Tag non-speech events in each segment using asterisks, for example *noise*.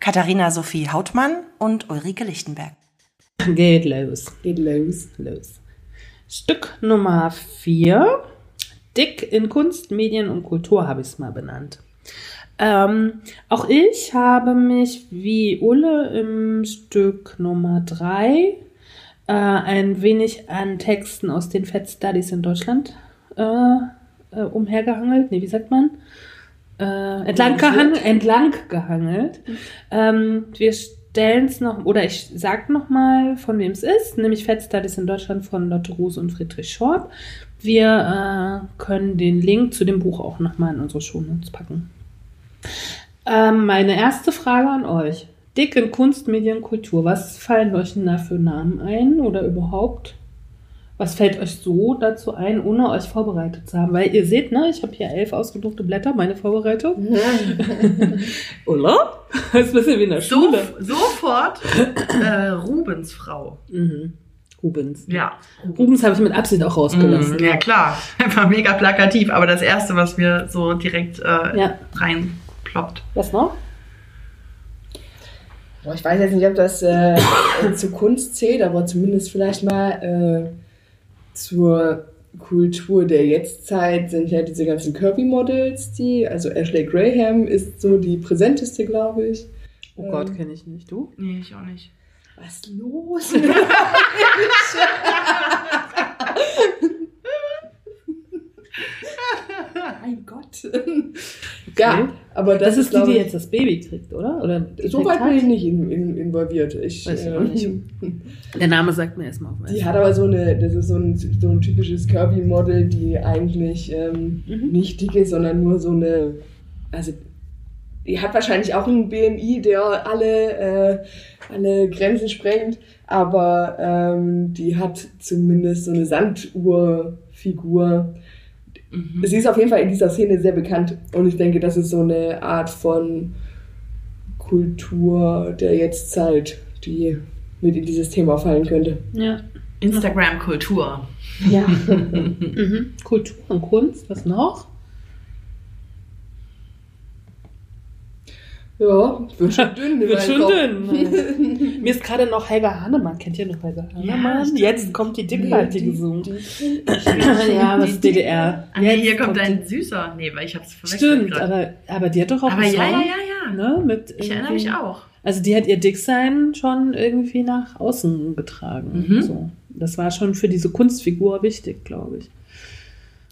Katharina Sophie Hautmann und Ulrike Lichtenberg. Geht los. Geht los. Los. Stück Nummer 4. Dick in Kunst, Medien und Kultur habe ich es mal benannt. Ähm, auch ich habe mich wie Ulle im Stück Nummer 3 äh, ein wenig an Texten aus den Fat Studies in Deutschland äh, äh, umhergehangelt. Nee, wie sagt man? Äh, entlang, gehangelt, entlang gehangelt. Ähm, wir stellen es noch, oder ich sag noch mal, von wem es ist, nämlich Fat Studies in Deutschland von Lotte Rose und Friedrich Schorb. Wir äh, können den Link zu dem Buch auch noch mal in unsere Shownotes packen. Ähm, meine erste Frage an euch. Dick in Kunst, Medien, Kultur. Was fallen euch denn da für Namen ein oder überhaupt? Was fällt euch so dazu ein, ohne euch vorbereitet zu haben? Weil ihr seht, ne, ich habe hier elf ausgedruckte Blätter, meine Vorbereitung. *laughs* *laughs* Oder? Das ist ein bisschen wie in der So, Schule. sofort äh, Rubens Frau. Mhm. Rubens. Ja. Rubens habe ich mit Absicht auch rausgelassen. Mhm, ja, klar. *laughs* Einfach mega plakativ. Aber das Erste, was mir so direkt äh, Ja. reinploppt. Was noch? Boah, ich weiß jetzt nicht, ob das äh, *coughs* zu Kunst zählt, aber zumindest vielleicht mal äh, zur Kultur der Jetztzeit sind ja diese ganzen Kirby-Models, die, also Ashley Graham ist so die präsenteste, glaube ich. Oh Gott, kenne ich nicht. Du? Nee, ich auch nicht. Was ist los? *laughs* *laughs* *laughs* mein Gott. *laughs* Ja, aber das, Das, ist die, die jetzt das Baby kriegt, oder? oder So weit bin ich nicht in, in, involviert. Ich, Weiß ich äh, auch nicht. *laughs* Der Name sagt mir erstmal auf. Die hat aber so eine, das ist so ein, so ein typisches Kirby-Model, die eigentlich ähm, Mhm. nicht dick ist, sondern nur so eine, also die hat wahrscheinlich auch einen BMI, der alle, äh, alle Grenzen sprengt, aber ähm, die hat zumindest so eine Sanduhrfigur. Mhm. Sie ist auf jeden Fall in dieser Szene sehr bekannt und ich denke, das ist so eine Art von Kultur der Jetztzeit, die mit in dieses Thema fallen könnte. Ja. Instagram-Kultur. Ja. *laughs* Mhm. Kultur und Kunst, was noch? Ja, wird schon dünn. Wird schon Kopf. dünn. *laughs* Mir ist gerade noch Helga Hannemann. Kennt ihr noch Helga Hannemann? stimmt. Jetzt kommt die Dickhaltige Die- gesungen. die- *laughs* ja, was DDR. Ah, nee, Jetzt hier kommt ein süßer. Nee, weil ich hab's verwechselt Stimmt, grad. aber, aber die hat doch auch Aber einen ja, Song, ja, ja, ja. Ne, mit Ich erinnere mich auch. Also die hat ihr Dicksein schon irgendwie nach außen getragen. Mhm. So. Das war schon für diese Kunstfigur wichtig, glaube ich.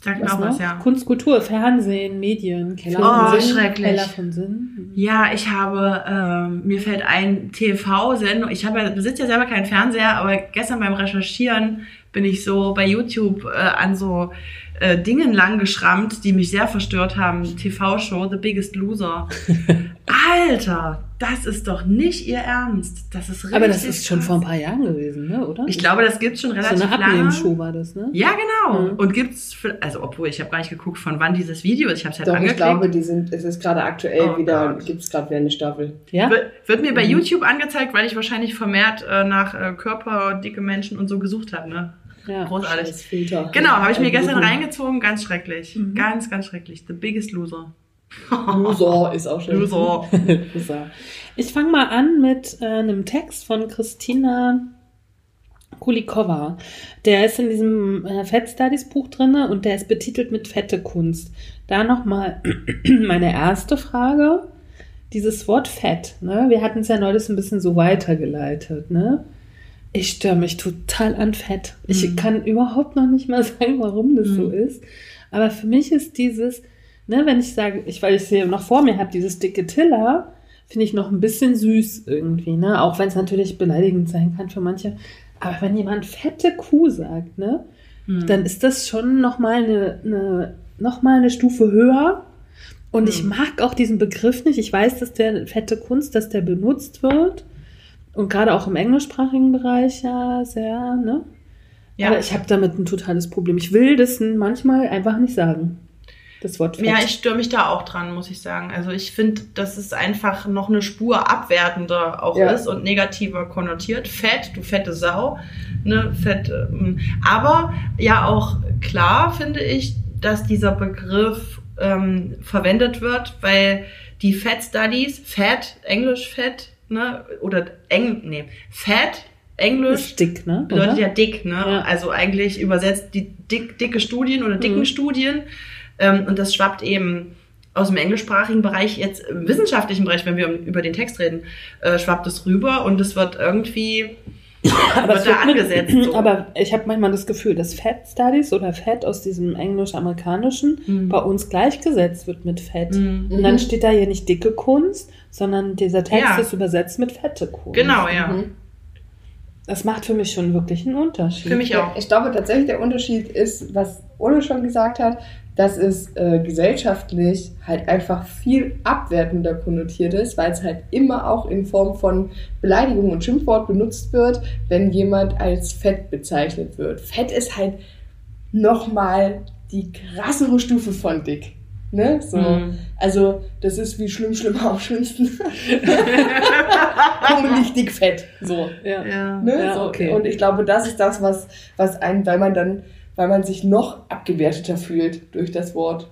Sag mir Was was, ja. Kunst, Kultur, Fernsehen, Medien, Keller Oh, von Sinn. schrecklich. Keller von Sinn. Ja, ich habe, ähm, mir fällt ein TV-Sendung. Ich habe ja, besitze ja selber keinen Fernseher, aber gestern beim Recherchieren bin ich so bei YouTube äh, an so äh, Dingen lang geschrammt, die mich sehr verstört haben. TV-Show The Biggest Loser. *laughs* Alter, das ist doch nicht ihr Ernst. Das ist richtig Aber das ist schon krass. vor ein paar Jahren gewesen, ne? oder? Ich glaube, das gibt's schon so relativ eine lange. Abnehmenshow war das, ne? Ja, genau. Mhm. Und gibt's, für, also obwohl ich habe gar nicht geguckt, von wann dieses Video ist. Ich habe es halt Doch, ich angeklickt. glaube, die sind, es ist gerade aktuell Oh wieder, Gott. gibt es gerade wieder eine Staffel. Ja? Wird, wird mir bei Mhm. YouTube angezeigt, weil ich wahrscheinlich vermehrt äh, nach äh, körperdicke Menschen und so gesucht habe. Ne? Ja. Großartig. Filter. Genau, habe ich mir gestern Algorithmen. reingezogen. Ganz schrecklich. Mhm. Ganz, ganz schrecklich. The biggest loser. *laughs* Loser ist auch schön. Loser. *laughs* So. Ich fange mal an mit äh, einem Text von Christina Kulikova. Der ist in diesem äh, Fat Studies Buch drinne und der ist betitelt mit fette Kunst. Da nochmal *clears throat* meine erste Frage. Dieses Wort fett, ne? Wir hatten es ja neulich ein bisschen so weitergeleitet, ne? Ich störe mich total an Fett. Ich Mhm. kann überhaupt noch nicht mal *laughs* sagen, warum das so Mhm. ist. Aber für mich ist dieses, ne, wenn ich sage, ich, weil ich sehe noch vor mir habe, dieses dicke Tiller, finde ich noch ein bisschen süß irgendwie, ne? Auch wenn es natürlich beleidigend sein kann für manche. Aber wenn jemand fette Kuh sagt, ne, Hm. dann ist das schon nochmal eine, eine, noch mal eine Stufe höher. Und ich Hm. mag auch diesen Begriff nicht. Ich weiß, dass der fette Kunst, dass der benutzt wird. Und gerade auch im englischsprachigen Bereich ja sehr, ne? Ja. Aber ich habe damit ein totales Problem. Ich will das manchmal einfach nicht sagen. Das Wort Fett. Ja, ich störe mich da auch dran, muss ich sagen. Also ich finde, dass es einfach noch eine Spur abwertender auch Ja. ist und negativer konnotiert. Fett, du fette Sau, ne, fett. ähm, Aber ja auch klar finde ich, dass dieser Begriff ähm, verwendet wird, weil die Fat Studies, Fat, Englisch Fett, ne, oder Eng, nee, Fat, Englisch ist dick, ne? bedeutet Oder? ja dick, ne? Ja. Also eigentlich übersetzt die dick, dicke Studien oder dicken Mhm. Studien. Ähm, und das schwappt eben aus dem englischsprachigen Bereich, jetzt im wissenschaftlichen Bereich, wenn wir über den Text reden, äh, schwappt es rüber und es wird irgendwie *laughs* aber, wird da wird mit- angesetzt. So. aber ich habe manchmal das Gefühl, dass Fat Studies oder Fett aus diesem englisch-amerikanischen Mhm. bei uns gleichgesetzt wird mit Fett. Mhm. Und dann steht da hier nicht dicke Kunst, sondern dieser Text Ja. ist übersetzt mit fette Kunst. Genau, ja. Mhm. Das macht für mich schon wirklich einen Unterschied. Für mich auch. Ich glaube tatsächlich, der Unterschied ist, was Ole schon gesagt hat, dass es äh, gesellschaftlich halt einfach viel abwertender konnotiert ist, weil es halt immer auch in Form von Beleidigung und Schimpfwort benutzt wird, wenn jemand als fett bezeichnet wird. Fett ist halt nochmal die krassere Stufe von dick. Ne? So. Mhm. Also, das ist wie schlimm, schlimm am schlimmsten. *laughs* Hungrig, dick, fett. So. Ja. Ja. Ne? Ja, so. okay. Und ich glaube, das ist das, was, was einen, weil man dann, weil man sich noch abgewerteter fühlt durch das Wort.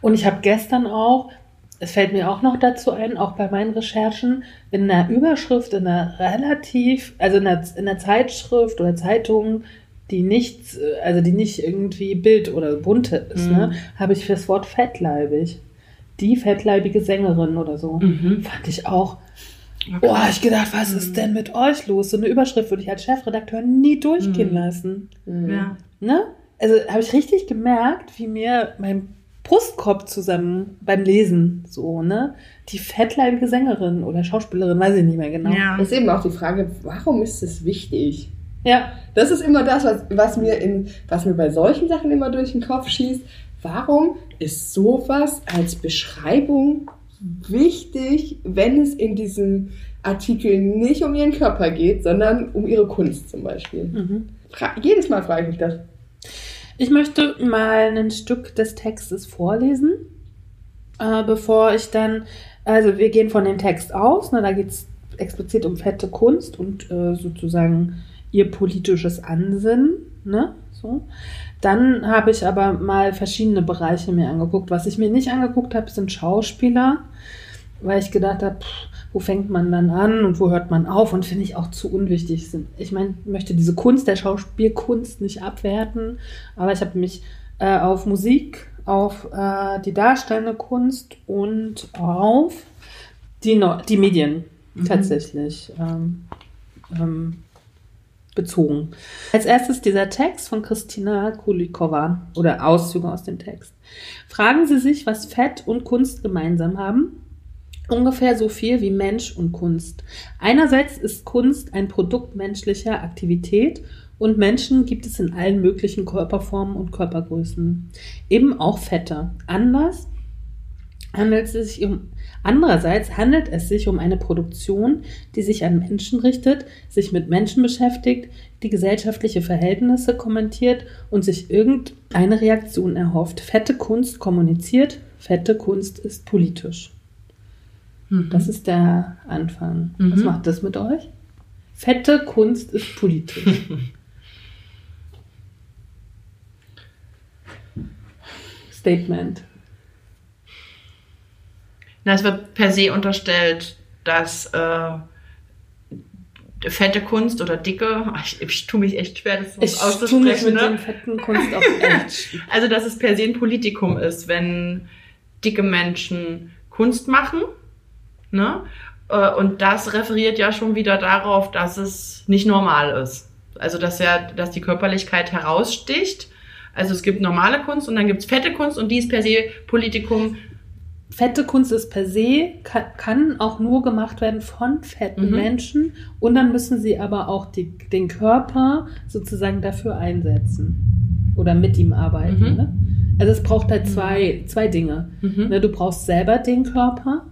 Und ich habe gestern auch, es fällt mir auch noch dazu ein, auch bei meinen Recherchen, in der Überschrift, in einer relativ, also in der, in der Zeitschrift oder Zeitung, die nichts, äh, also die nicht irgendwie Bild oder bunte ist, Mhm. ne, habe ich fürs Wort fettleibig. Die fettleibige Sängerin oder so. Mhm. Fand ich auch. Oh, hab ich gedacht, was ist denn mit euch los? So eine Überschrift würde ich als Chefredakteur nie durchgehen Mhm. lassen. Ja. Ne? Also habe ich richtig gemerkt, wie mir mein Brustkorb zusammen beim Lesen so, ne? Die fettleibige Sängerin oder Schauspielerin, weiß ich nicht mehr genau. Ja. Das ist eben auch die Frage, warum ist es wichtig? Ja, Das ist immer das, was, was, mir in, was mir bei solchen Sachen immer durch den Kopf schießt. Warum ist sowas als Beschreibung wichtig, wenn es in diesem Artikel nicht um ihren Körper geht, sondern um ihre Kunst zum Beispiel? mhm. Jedes Mal frage ich mich das. Ich möchte mal ein Stück des Textes vorlesen, äh, bevor ich dann, also wir gehen von dem Text aus, ne, da geht es explizit um fette Kunst und äh, sozusagen ihr politisches Ansinnen, ne, so. Dann habe ich aber mal verschiedene Bereiche mir angeguckt. Was ich mir nicht angeguckt habe, sind Schauspieler, weil ich gedacht habe, pff, wo fängt man dann an und wo hört man auf und finde ich auch zu unwichtig sind. Ich meine, möchte diese Kunst der Schauspielkunst nicht abwerten, aber ich habe mich äh, auf Musik, auf äh, die darstellende Kunst und auf die, Neu die Medien tatsächlich ähm, ähm, bezogen. Als erstes dieser Text von Christina Kulikova oder Auszüge aus dem Text. Fragen Sie sich, was Fett und Kunst gemeinsam haben? Ungefähr so viel wie Mensch und Kunst. Einerseits ist Kunst ein Produkt menschlicher Aktivität und Menschen gibt es in allen möglichen Körperformen und Körpergrößen. Eben auch Fette. Anders handelt es sich um, andererseits handelt es sich um eine Produktion, die sich an Menschen richtet, sich mit Menschen beschäftigt, die gesellschaftliche Verhältnisse kommentiert und sich irgendeine Reaktion erhofft. Fette Kunst kommuniziert, fette Kunst ist politisch. Mhm. Das ist der Anfang. Was Mhm. macht das mit euch? Fette Kunst ist politisch. *laughs* Statement. Na, es wird per se unterstellt, dass äh, fette Kunst oder dicke, ich, ich tue mich echt schwer, das so Ich tue mich auszusprechen, mit ne? dem fetten Kunst auf *laughs* echt. Also, dass es per se ein Politikum ist, wenn dicke Menschen Kunst machen, ne? Äh, Und das referiert ja schon wieder darauf, dass es nicht normal ist. Also, dass ja, dass die Körperlichkeit heraussticht. Also es gibt normale Kunst und dann gibt es fette Kunst und die ist per se Politikum. Fette Kunst ist per se, kann, kann auch nur gemacht werden von fetten Mhm. Menschen und dann müssen sie aber auch die, den Körper sozusagen dafür einsetzen oder mit ihm arbeiten. Mhm. Ne? Also es braucht halt zwei, zwei Dinge. Mhm. Ne, du brauchst selber den Körper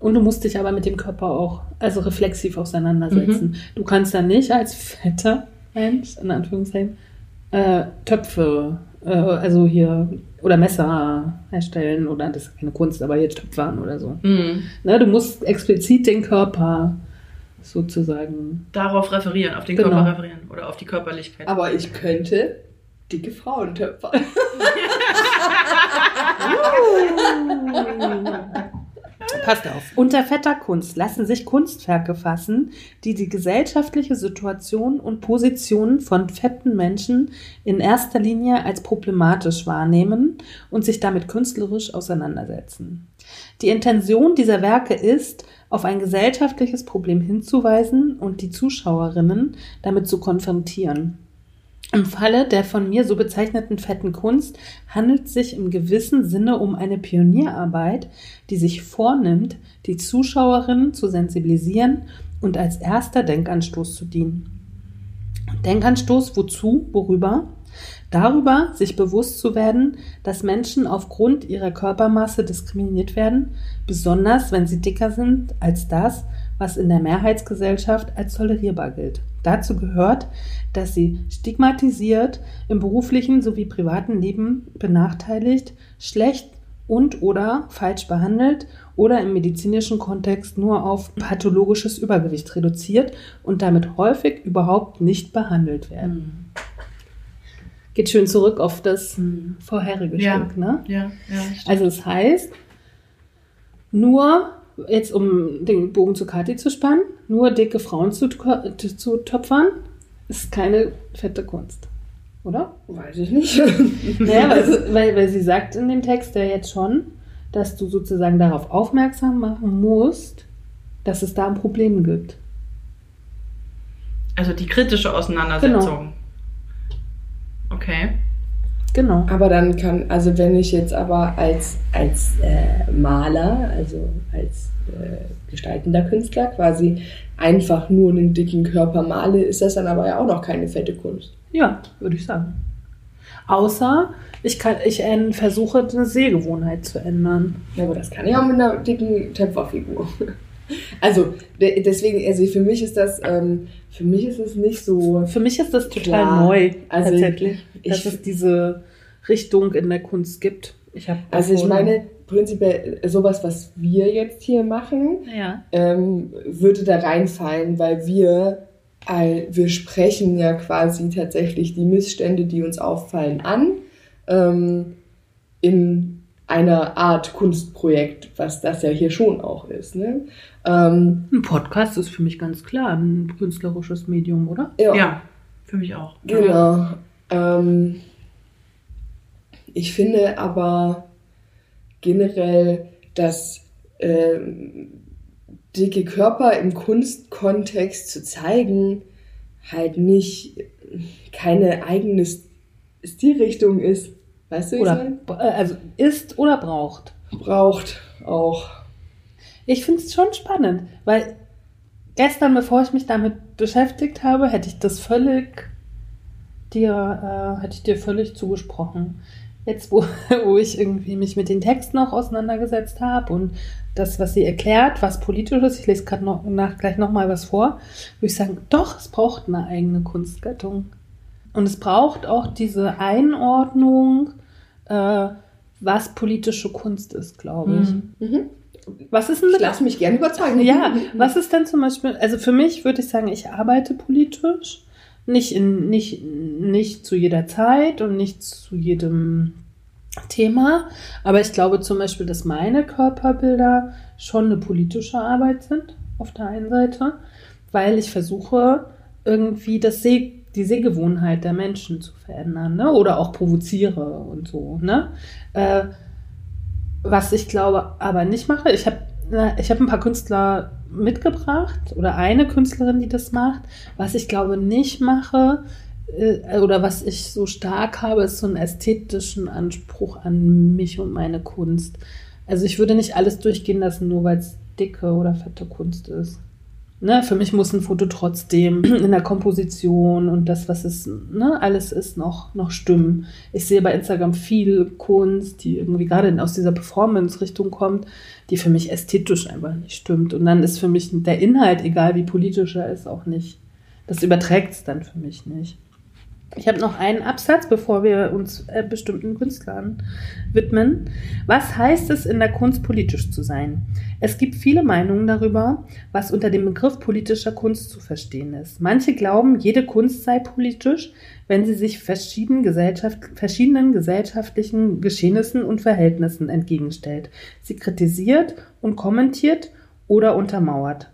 und du musst dich aber mit dem Körper auch also reflexiv auseinandersetzen. Du kannst dann nicht als fetter Mensch, in Anführungszeichen, äh, Töpfe, äh, also hier, oder Messer herstellen, oder das ist keine Kunst, aber jetzt Töpfern oder so. Mhm. Ne, du musst explizit den Körper sozusagen. Darauf referieren, auf den Genau. Körper referieren oder auf die Körperlichkeit. Aber ich könnte dicke Frauen töpfern. *laughs* *laughs* Passt auf. Unter fetter Kunst lassen sich Kunstwerke fassen, die die gesellschaftliche Situation und Position von fetten Menschen in erster Linie als problematisch wahrnehmen und sich damit künstlerisch auseinandersetzen. Die Intention dieser Werke ist, auf ein gesellschaftliches Problem hinzuweisen und die Zuschauerinnen damit zu konfrontieren. Im Falle der von mir so bezeichneten fetten Kunst handelt es sich im gewissen Sinne um eine Pionierarbeit, die sich vornimmt, die Zuschauerinnen zu sensibilisieren und als erster Denkanstoß zu dienen. Denkanstoß wozu, worüber? Darüber, sich bewusst zu werden, dass Menschen aufgrund ihrer Körpermasse diskriminiert werden, besonders wenn sie dicker sind als das, was in der Mehrheitsgesellschaft als tolerierbar gilt. Dazu gehört, dass sie stigmatisiert, im beruflichen sowie privaten Leben benachteiligt, schlecht und oder falsch behandelt oder im medizinischen Kontext nur auf pathologisches Übergewicht reduziert und damit häufig überhaupt nicht behandelt werden. Geht schön zurück auf das vorherige Ja. Stück, ne? ja, ja. Also das heißt, nur, jetzt um den Bogen zu Kathi zu spannen, nur dicke Frauen zu, zu töpfern, ist keine fette Kunst. Oder? Weiß ich nicht. *laughs* Naja, weil, weil, weil sie sagt in dem Text ja jetzt schon, dass du sozusagen darauf aufmerksam machen musst, dass es da ein Problem gibt. Also die kritische Auseinandersetzung. Okay. Genau. Aber dann kann, also wenn ich jetzt aber als, als äh, Maler, also als äh, gestaltender Künstler quasi einfach nur einen dicken Körper male, ist das dann aber ja auch noch keine fette Kunst. Ja, würde ich sagen. Außer ich, kann, ich äh, versuche, eine Sehgewohnheit zu ändern. Ja, aber das kann ich auch mit einer dicken Töpferfigur. Also de- deswegen, also für mich ist das, ähm, für mich ist es nicht so. Für mich ist das total Klar. neu, Also tatsächlich, ich- dass es diese Richtung in der Kunst gibt. Ich Also ich meine, prinzipiell sowas, was wir jetzt hier machen, ja. ähm, würde da reinfallen, weil wir, all- wir sprechen ja quasi tatsächlich die Missstände, die uns auffallen, an, ähm, in einer Art Kunstprojekt, was das ja hier schon auch ist. Ne? Ähm, Ein Podcast ist für mich ganz klar ein künstlerisches Medium, oder? Ja, für mich auch. Genau. Ähm, ich finde aber generell, dass ähm, dicke Körper im Kunstkontext zu zeigen halt nicht keine eigene Stilrichtung ist. Weißt du, wie ich Oder meine? äh, also ist oder braucht. Braucht auch. Ich finde es schon spannend, weil gestern, bevor ich mich damit beschäftigt habe, hätte ich das völlig dir, äh, hätte ich dir völlig zugesprochen. Jetzt, wo, *laughs* wo ich irgendwie mich mit den Texten auch auseinandergesetzt habe und das, was sie erklärt, was politisch ist, ich lese gerade noch, nach, gleich nochmal was vor, würde ich sagen, doch, es braucht eine eigene Kunstgattung. Und es braucht auch diese Einordnung, äh, was politische Kunst ist, glaube ich. Mhm. Was ist denn Ich lasse mich gerne überzeugen. ja, was ist denn zum Beispiel, also für mich würde ich sagen, ich arbeite politisch, nicht, in, nicht, nicht zu jeder Zeit und nicht zu jedem Thema, aber ich glaube zum Beispiel, dass meine Körperbilder schon eine politische Arbeit sind, auf der einen Seite, weil ich versuche, irgendwie das Seh, die Sehgewohnheit der Menschen zu verändern, ne? oder auch provoziere und so, ne? Äh, was ich glaube aber nicht mache, ich habe ich habe ein paar Künstler mitgebracht oder eine Künstlerin, die das macht. Was ich glaube nicht mache äh, oder was ich so stark habe, ist so einen ästhetischen Anspruch an mich und meine Kunst. Also ich würde nicht alles durchgehen lassen, nur weil es dicke oder fette Kunst ist. Ne, für mich muss ein Foto trotzdem *clears throat* in der Komposition und das, was es, ne, alles ist, noch, noch stimmen. Ich sehe bei Instagram viel Kunst, die irgendwie gerade aus dieser Performance-Richtung kommt, die für mich ästhetisch einfach nicht stimmt. Und dann ist für mich der Inhalt, egal wie politisch er ist, auch nicht. Das überträgt es dann für mich nicht. Ich habe noch einen Absatz, bevor wir uns äh, bestimmten Künstlern widmen. Was heißt es, in der Kunst politisch zu sein? Es gibt viele Meinungen darüber, was unter dem Begriff politischer Kunst zu verstehen ist. Manche glauben, jede Kunst sei politisch, wenn sie sich verschiedenen, Gesellschaft, verschiedenen gesellschaftlichen Geschehnissen und Verhältnissen entgegenstellt, sie kritisiert und kommentiert oder untermauert.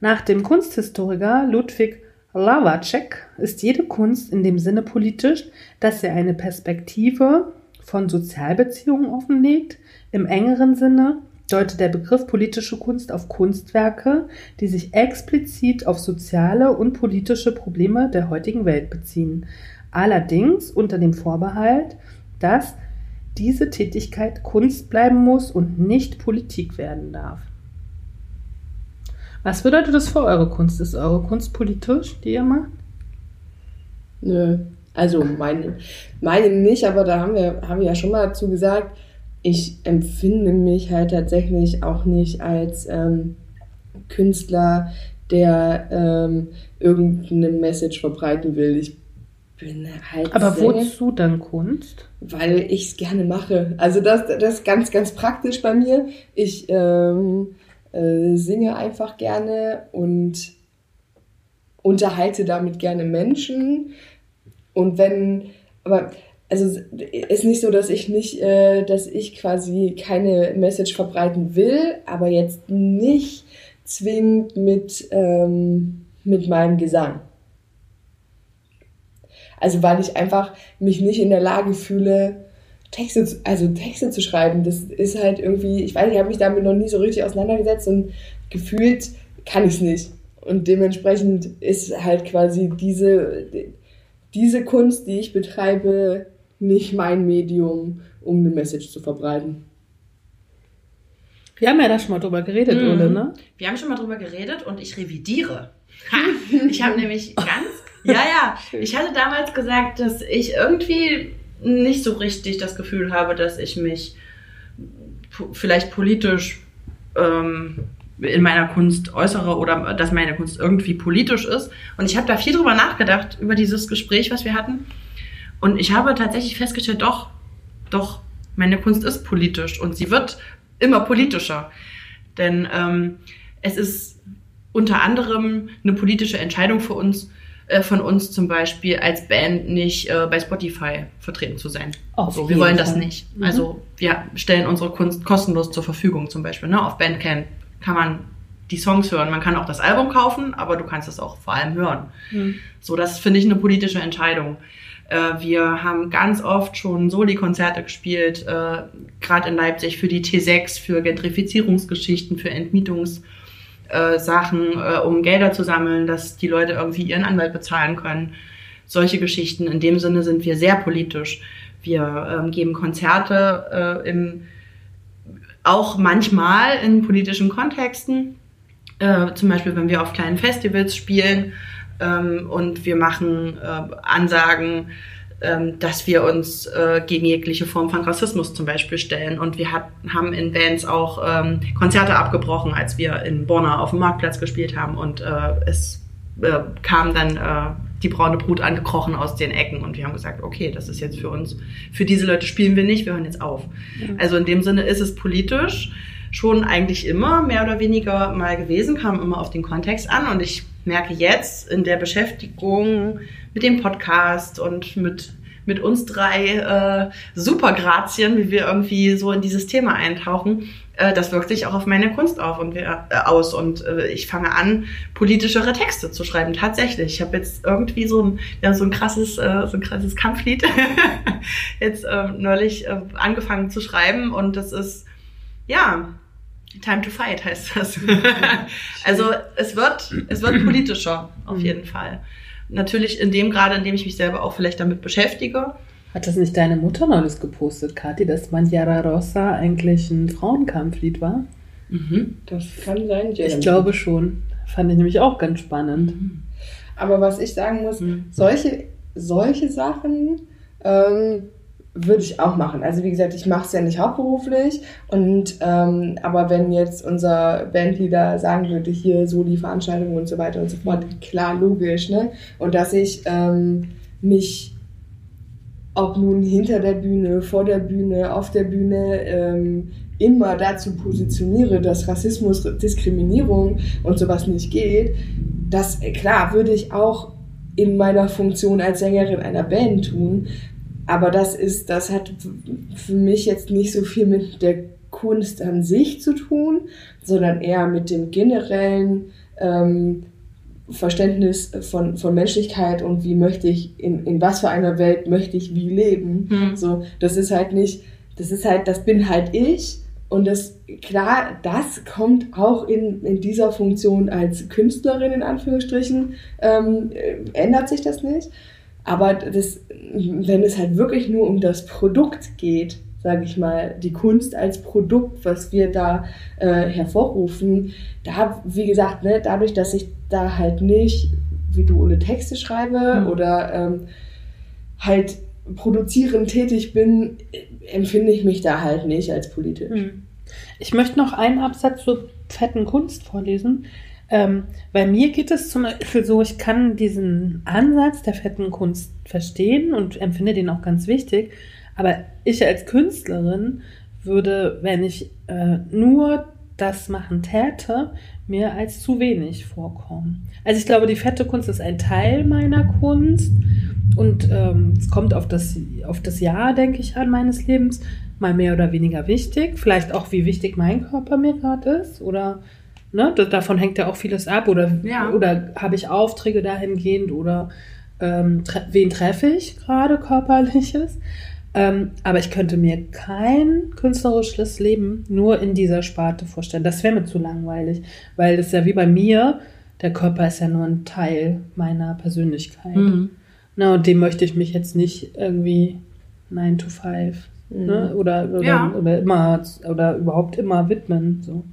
Nach dem Kunsthistoriker Ludwig Lavacek ist jede Kunst in dem Sinne politisch, dass sie eine Perspektive von Sozialbeziehungen offenlegt. Im engeren Sinne deutet der Begriff politische Kunst auf Kunstwerke, die sich explizit auf soziale und politische Probleme der heutigen Welt beziehen. Allerdings unter dem Vorbehalt, dass diese Tätigkeit Kunst bleiben muss und nicht Politik werden darf. Was bedeutet das für eure Kunst? Ist eure Kunst politisch, die ihr macht? Nö. Also meine, meine nicht, aber da haben wir, haben wir ja schon mal dazu gesagt, ich empfinde mich halt tatsächlich auch nicht als ähm, Künstler, der ähm, irgendeine Message verbreiten will. Ich bin halt. Aber sehr, wozu dann Kunst? Weil ich es gerne mache. Also das, das ist ganz, ganz praktisch bei mir. Ich ähm, äh, singe einfach gerne und unterhalte damit gerne Menschen. Und wenn, aber also ist nicht so, dass ich nicht, äh, dass ich quasi keine Message verbreiten will, aber jetzt nicht zwingend mit, ähm, mit meinem Gesang. Also weil ich einfach mich nicht in der Lage fühle, Texte, also Texte zu schreiben, das ist halt irgendwie, ich weiß, ich habe mich damit noch nie so richtig auseinandergesetzt und gefühlt kann ich es nicht. Und dementsprechend ist halt quasi diese, diese Kunst, die ich betreibe, nicht mein Medium, um eine Message zu verbreiten. Wir haben ja da schon mal drüber geredet, mhm. Ole, ne? Wir haben schon mal drüber geredet und ich revidiere. Ha, ich habe nämlich ganz, ja, ja, ich hatte damals gesagt, dass ich irgendwie nicht so richtig das Gefühl habe, dass ich mich vielleicht politisch ähm, in meiner Kunst äußere oder dass meine Kunst irgendwie politisch ist. Und ich habe da viel drüber nachgedacht, über dieses Gespräch, was wir hatten. Und ich habe tatsächlich festgestellt, doch, doch, meine Kunst ist politisch und sie wird immer politischer. Denn ähm, es ist unter anderem eine politische Entscheidung für uns, äh, von uns zum Beispiel als Band nicht äh, bei Spotify vertreten zu sein. Auf so, wir wollen das nicht. Mhm. Also wir stellen unsere Kunst kostenlos zur Verfügung zum Beispiel. Ne? Auf Bandcamp kann man die Songs hören. Man kann auch das Album kaufen, aber du kannst es auch vor allem hören. Mhm. So, das finde ich eine politische Entscheidung. Äh, wir haben ganz oft schon Soli-Konzerte gespielt, äh, gerade in Leipzig für die T6, für Gentrifizierungsgeschichten, für Entmietungs- äh, Sachen, äh, um Gelder zu sammeln, dass die Leute irgendwie ihren Anwalt bezahlen können. Solche Geschichten. In dem Sinne sind wir sehr politisch. Wir ähm, geben Konzerte äh, im, auch manchmal in politischen Kontexten. Äh, zum Beispiel, wenn wir auf kleinen Festivals spielen ähm, und wir machen äh, Ansagen dass wir uns äh, gegen jegliche Form von Rassismus zum Beispiel stellen. Und wir hat, haben in Bands auch ähm, Konzerte abgebrochen, als wir in Bonner auf dem Marktplatz gespielt haben. Und äh, es äh, kam dann äh, die braune Brut angekrochen aus den Ecken. Und wir haben gesagt, okay, das ist jetzt für uns, für diese Leute spielen wir nicht, wir hören jetzt auf. Ja. Also in dem Sinne ist es politisch schon eigentlich immer mehr oder weniger mal gewesen, kam immer auf den Kontext an. Und ich merke jetzt in der Beschäftigung mit dem Podcast und mit mit uns drei äh, Supergrazien, wie wir irgendwie so in dieses Thema eintauchen, äh, das wirkt sich auch auf meine Kunst auf und wir, äh, aus. Und äh, ich fange an, politischere Texte zu schreiben. Tatsächlich. Ich habe jetzt irgendwie so ein, ja, so ein krasses, äh, so ein krasses Kampflied *laughs* jetzt äh, neulich äh, angefangen zu schreiben. Und das ist, ja, Time to fight heißt das. *laughs* also es wird, es wird politischer, auf mhm. jeden Fall. Natürlich in dem Grade, in dem ich mich selber auch vielleicht damit beschäftige. Hat das nicht deine Mutter neulich gepostet, Kathi, dass Manjara Rossa eigentlich ein Frauenkampflied war? Mhm. Das kann sein, Jeremy. Ich glaube schon. Fand ich nämlich auch ganz spannend. Aber was ich sagen muss, Mhm. solche, solche Sachen ähm, würde ich auch machen. Also wie gesagt, ich mache es ja nicht hauptberuflich. Und ähm, aber wenn jetzt unser Bandleader sagen würde, hier so die Veranstaltung und so weiter und so fort, klar, logisch, ne? Und dass ich ähm, mich ob nun hinter der Bühne, vor der Bühne, auf der Bühne, ähm, immer dazu positioniere, dass Rassismus, Diskriminierung und sowas nicht geht, das, klar, würde ich auch in meiner Funktion als Sängerin einer Band tun, aber das ist, das hat für mich jetzt nicht so viel mit der Kunst an sich zu tun, sondern eher mit dem generellen ähm, Verständnis von, von Menschlichkeit und wie möchte ich, in, in was für einer Welt möchte ich wie leben. Hm. So, das ist halt nicht, das ist halt, das bin halt ich. Und das, klar, das kommt auch in, in dieser Funktion als Künstlerin, in Anführungsstrichen, ähm, äh, ändert sich das nicht. Aber das, wenn es halt wirklich nur um das Produkt geht, sage ich mal, die Kunst als Produkt, was wir da äh, hervorrufen, da, wie gesagt, ne, dadurch, dass ich da halt nicht, wie du ohne Texte schreibe Mhm. oder ähm, halt produzierend tätig bin, empfinde ich mich da halt nicht als politisch. Hm. Ich möchte noch einen Absatz zur fetten Kunst vorlesen. Ähm, bei mir geht es zum Beispiel so, ich kann diesen Ansatz der fetten Kunst verstehen und empfinde den auch ganz wichtig. Aber ich als Künstlerin würde, wenn ich äh, nur das machen täte, mir als zu wenig vorkommen. Also ich glaube, die fette Kunst ist ein Teil meiner Kunst und ähm, es kommt auf das, auf das Jahr, denke ich, an meines Lebens, mal mehr oder weniger wichtig. Vielleicht auch, wie wichtig mein Körper mir gerade ist oder ne, da- davon hängt ja auch vieles ab oder, Ja. oder habe ich Aufträge dahingehend oder ähm, tre wen treffe ich gerade körperliches. Ähm, aber ich könnte mir kein künstlerisches Leben nur in dieser Sparte vorstellen. Das wäre mir zu langweilig, weil das ja wie bei mir, der Körper ist ja nur ein Teil meiner Persönlichkeit. Mhm. Na, und dem möchte ich mich jetzt nicht irgendwie 9 to 5 ne? oder, oder, Ja. oder immer oder überhaupt immer widmen. So.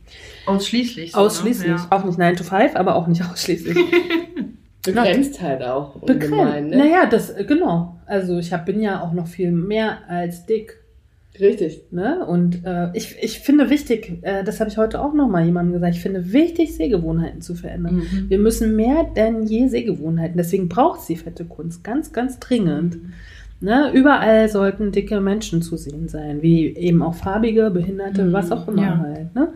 Ausschließlich. So, Ausschließlich. Ne? Ja. Auch nicht 9 to 5, aber auch nicht *laughs* ausschließlich. Begrenzt halt auch Begrenzt. ne? Naja, das, genau. Also ich hab, bin ja auch noch viel mehr als dick. Richtig. Ne? Und äh, ich, ich finde wichtig, äh, das habe ich heute auch noch mal jemandem gesagt, ich finde wichtig, Sehgewohnheiten zu verändern. Mhm. Wir müssen mehr denn je Sehgewohnheiten. Deswegen braucht sie fette Kunst ganz, ganz dringend. Ne? Überall sollten dicke Menschen zu sehen sein, wie eben auch farbige, Behinderte, Mhm, was auch immer ja. halt. Ne?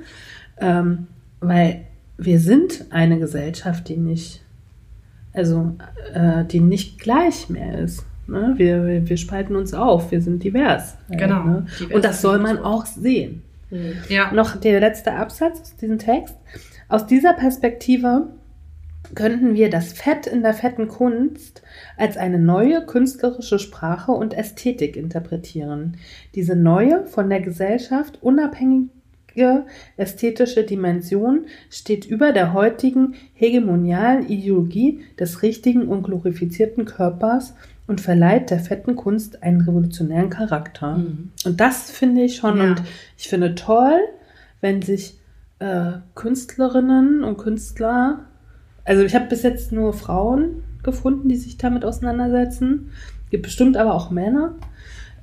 Ähm, weil wir sind eine Gesellschaft, die nicht, also äh, die nicht gleich mehr ist. Ne? Wir, wir, wir spalten uns auf, wir sind divers. halt, Genau, Ne? divers Und das soll man auch sehen. Ja. Noch der letzte Absatz aus diesem Text. Aus dieser Perspektive könnten wir das Fett in der fetten Kunst als eine neue künstlerische Sprache und Ästhetik interpretieren. Diese neue, von der Gesellschaft unabhängige ästhetische Dimension steht über der heutigen hegemonialen Ideologie des richtigen und glorifizierten Körpers und verleiht der fetten Kunst einen revolutionären Charakter. Mhm. Und das finde ich schon. Ja. Und ich finde toll, wenn sich äh, Künstlerinnen und Künstler, also ich habe bis jetzt nur Frauen gefunden, die sich damit auseinandersetzen. Gibt bestimmt aber auch Männer,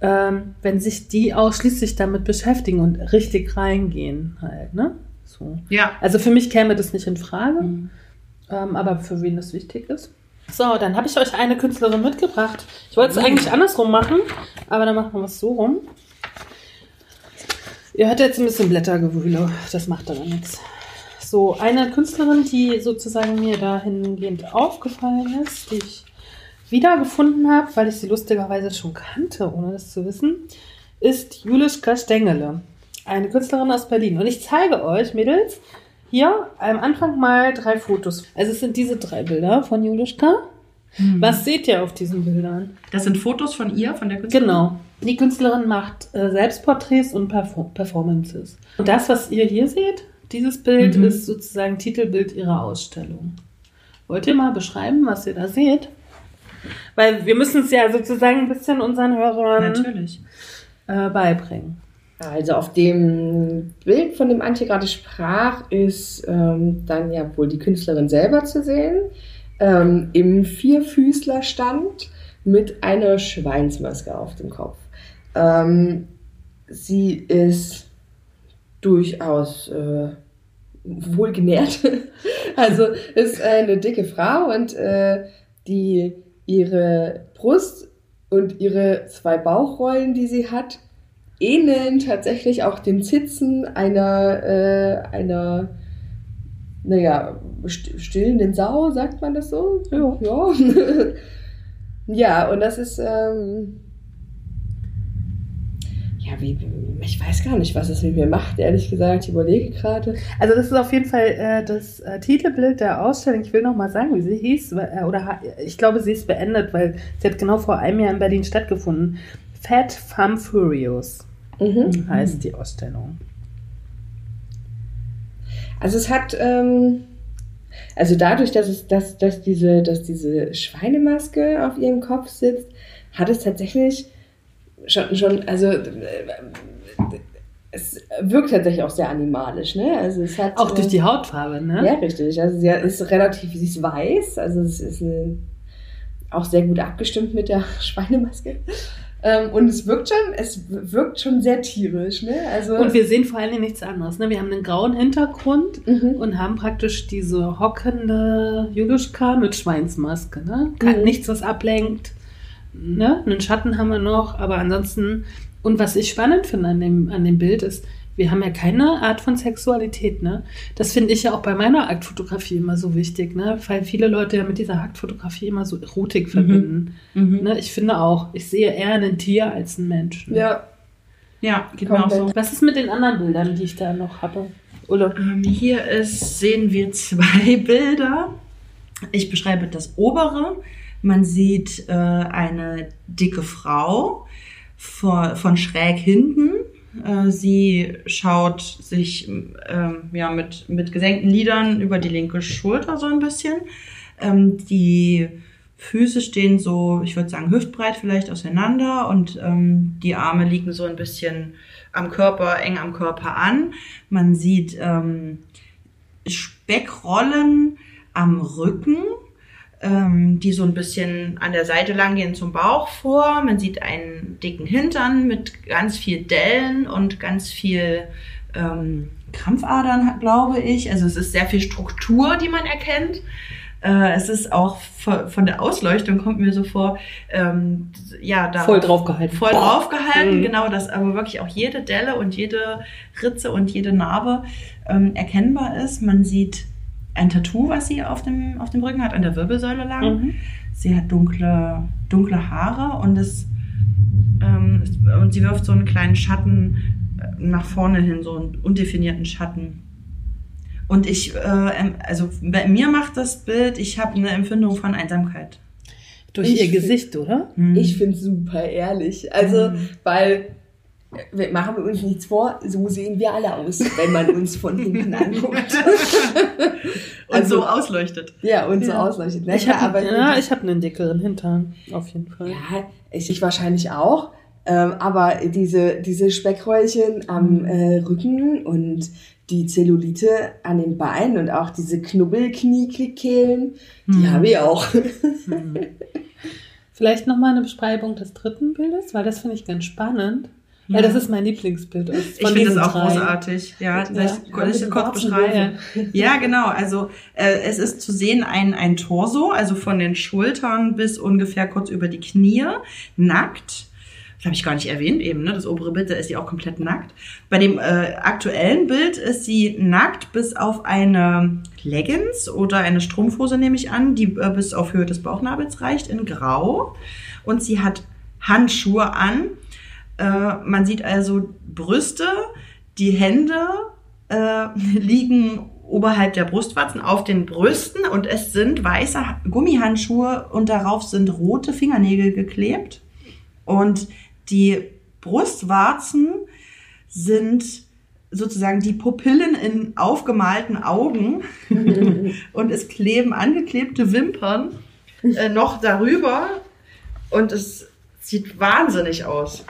ähm, wenn sich die ausschließlich damit beschäftigen und richtig reingehen halt, ne? So. Ja. Also für mich käme das nicht in Frage, Mhm. ähm, aber für wen das wichtig ist. So, dann habe ich euch eine Künstlerin mitgebracht. Ich wollte es eigentlich andersrum machen, aber dann machen wir es so rum. Ihr hört jetzt ein bisschen Blättergewühle, das macht aber nichts. So, eine Künstlerin, die sozusagen mir dahingehend aufgefallen ist, die ich wiedergefunden habe, weil ich sie lustigerweise schon kannte, ohne das zu wissen, ist Julischka Stengele, eine Künstlerin aus Berlin. Und ich zeige euch, Mädels, hier am Anfang mal drei Fotos. Also es sind diese drei Bilder von Julischka. Was seht ihr auf diesen Bildern? Das sind Fotos von ihr, von der Künstlerin? Genau. Die Künstlerin macht äh, Selbstporträts und Perfor Performances. Und das, was ihr hier seht, dieses Bild Mhm. ist sozusagen Titelbild ihrer Ausstellung. Wollt ihr mal beschreiben, was ihr da seht? Weil wir müssen es ja sozusagen ein bisschen unseren Hörern Natürlich. äh, beibringen. Also auf dem Bild, von dem Antje gerade sprach, ist ähm, dann ja wohl die Künstlerin selber zu sehen, ähm, im Vierfüßlerstand mit einer Schweinsmaske auf dem Kopf. Ähm, sie ist durchaus äh, wohlgenährt. *laughs* also ist eine dicke Frau und äh, die ihre Brust und ihre zwei Bauchrollen, die sie hat, ähneln tatsächlich auch den Zitzen einer, äh, einer naja, st- stillenden Sau, sagt man das so? Ja. Ja, *laughs* ja und das ist, ähm, ja, wie, ich weiß gar nicht, was es mit mir macht, ehrlich gesagt. Ich überlege gerade. Also das ist auf jeden Fall äh, das äh, Titelbild der Ausstellung. Ich will noch mal sagen, wie sie hieß. Äh, oder ich glaube, sie ist beendet, weil sie hat genau vor einem Jahr in Berlin stattgefunden. Fat Femme Furious Mhm. heißt die Ausstellung. Also es hat, ähm, also dadurch, dass es, dass, dass diese, dass diese Schweinemaske auf ihrem Kopf sitzt, hat es tatsächlich schon, schon, also äh, es wirkt tatsächlich auch sehr animalisch, ne? Also es hat Auch durch äh, die Hautfarbe, ne? Ja, richtig. Also sie ist relativ, sie ist weiß, also es ist eine, auch sehr gut abgestimmt mit der *laughs* Schweinemaske. Ähm, und es wirkt schon, es wirkt schon sehr tierisch, ne? Also Und wir sehen vor allen Dingen nichts anderes. Ne? Wir haben einen grauen Hintergrund Mhm. und haben praktisch diese hockende Juliuschka mit Schweinsmaske. Ne? Mhm. nichts, was ablenkt. Ne? Einen Schatten haben wir noch, aber ansonsten. Und was ich spannend finde an dem, an dem Bild ist, wir haben ja keine Art von Sexualität. Ne? Das finde ich ja auch bei meiner Aktfotografie immer so wichtig, ne? weil viele Leute ja mit dieser Aktfotografie immer so Erotik verbinden. Mhm. Ne? Ich finde auch, ich sehe eher ein Tier als einen Menschen. ja, Ja, auch Komplett. so. Was ist mit den anderen Bildern, die ich da noch habe? Ulle? Ähm, Hier ist, sehen wir zwei *laughs* Bilder. Ich beschreibe das obere. Man sieht äh, eine dicke Frau vor, von schräg hinten. Äh, sie schaut sich ähm, ja, mit, mit gesenkten Lidern über die linke Schulter so ein bisschen. Ähm, die Füße stehen so, ich würde sagen, hüftbreit vielleicht auseinander und ähm, die Arme liegen so ein bisschen am Körper, eng am Körper an. Man sieht ähm, Speckrollen am Rücken, ähm, die so ein bisschen an der Seite lang gehen zum Bauch vor. Man sieht einen dicken Hintern mit ganz viel Dellen und ganz viel ähm, Krampfadern, glaube ich. Also es ist sehr viel Struktur, die man erkennt. Äh, es ist auch von der Ausleuchtung kommt mir so vor, ähm, ja, da Voll draufgehalten. voll draufgehalten, Mhm. genau, dass aber wirklich auch jede Delle und jede Ritze und jede Narbe ähm, erkennbar ist. Man sieht ein Tattoo, was sie auf dem, auf dem Rücken hat, an der Wirbelsäule lang. Mhm. Sie hat dunkle, dunkle Haare und es, ähm, es und sie wirft so einen kleinen Schatten äh, nach vorne hin, so einen undefinierten Schatten. Und ich, äh, also bei mir macht das Bild, ich habe eine Empfindung von Einsamkeit. Durch Ich ihr find- Gesicht, oder? Ich finde es super ehrlich. Also, Mhm. weil, machen wir uns nichts vor, so sehen wir alle aus, wenn man uns von hinten anguckt. *laughs* und *laughs* Also- so ausleuchtet. ja, und so Ja. ausleuchtet. Ne? Ich habe aber ja, ich hab einen dickeren Hintern, auf jeden Fall. ja, ich, ich wahrscheinlich auch. Ähm, aber diese, diese Speckröllchen am äh, Rücken und die Zellulite an den Beinen und auch diese Knubbelkniekehlen, die Mhm. habe ich auch. *laughs* Vielleicht nochmal eine Beschreibung des dritten Bildes, weil das finde ich ganz spannend. Ja. Das ist mein Lieblingsbild. aus- Ich von finde das auch drei. großartig. Ja, Ja. ich, mit kurz beschreiben? *laughs* Ja, genau. Also äh, es ist zu sehen ein, ein Torso, also von den Schultern bis ungefähr kurz über die Knie, nackt. Das habe ich gar nicht erwähnt eben, ne? Das obere Bild, da ist sie auch komplett nackt. Bei dem äh, aktuellen Bild ist sie nackt bis auf eine Leggings oder eine Strumpfhose, nehme ich an, die äh, bis auf Höhe des Bauchnabels reicht, in Grau. Und sie hat Handschuhe an. Äh, man sieht also Brüste, die Hände äh, *laughs* liegen oberhalb der Brustwarzen auf den Brüsten und es sind weiße Gummihandschuhe und darauf sind rote Fingernägel geklebt. Und die Brustwarzen sind sozusagen die Pupillen in aufgemalten Augen *laughs* und es kleben angeklebte Wimpern äh, noch darüber und es sieht wahnsinnig aus.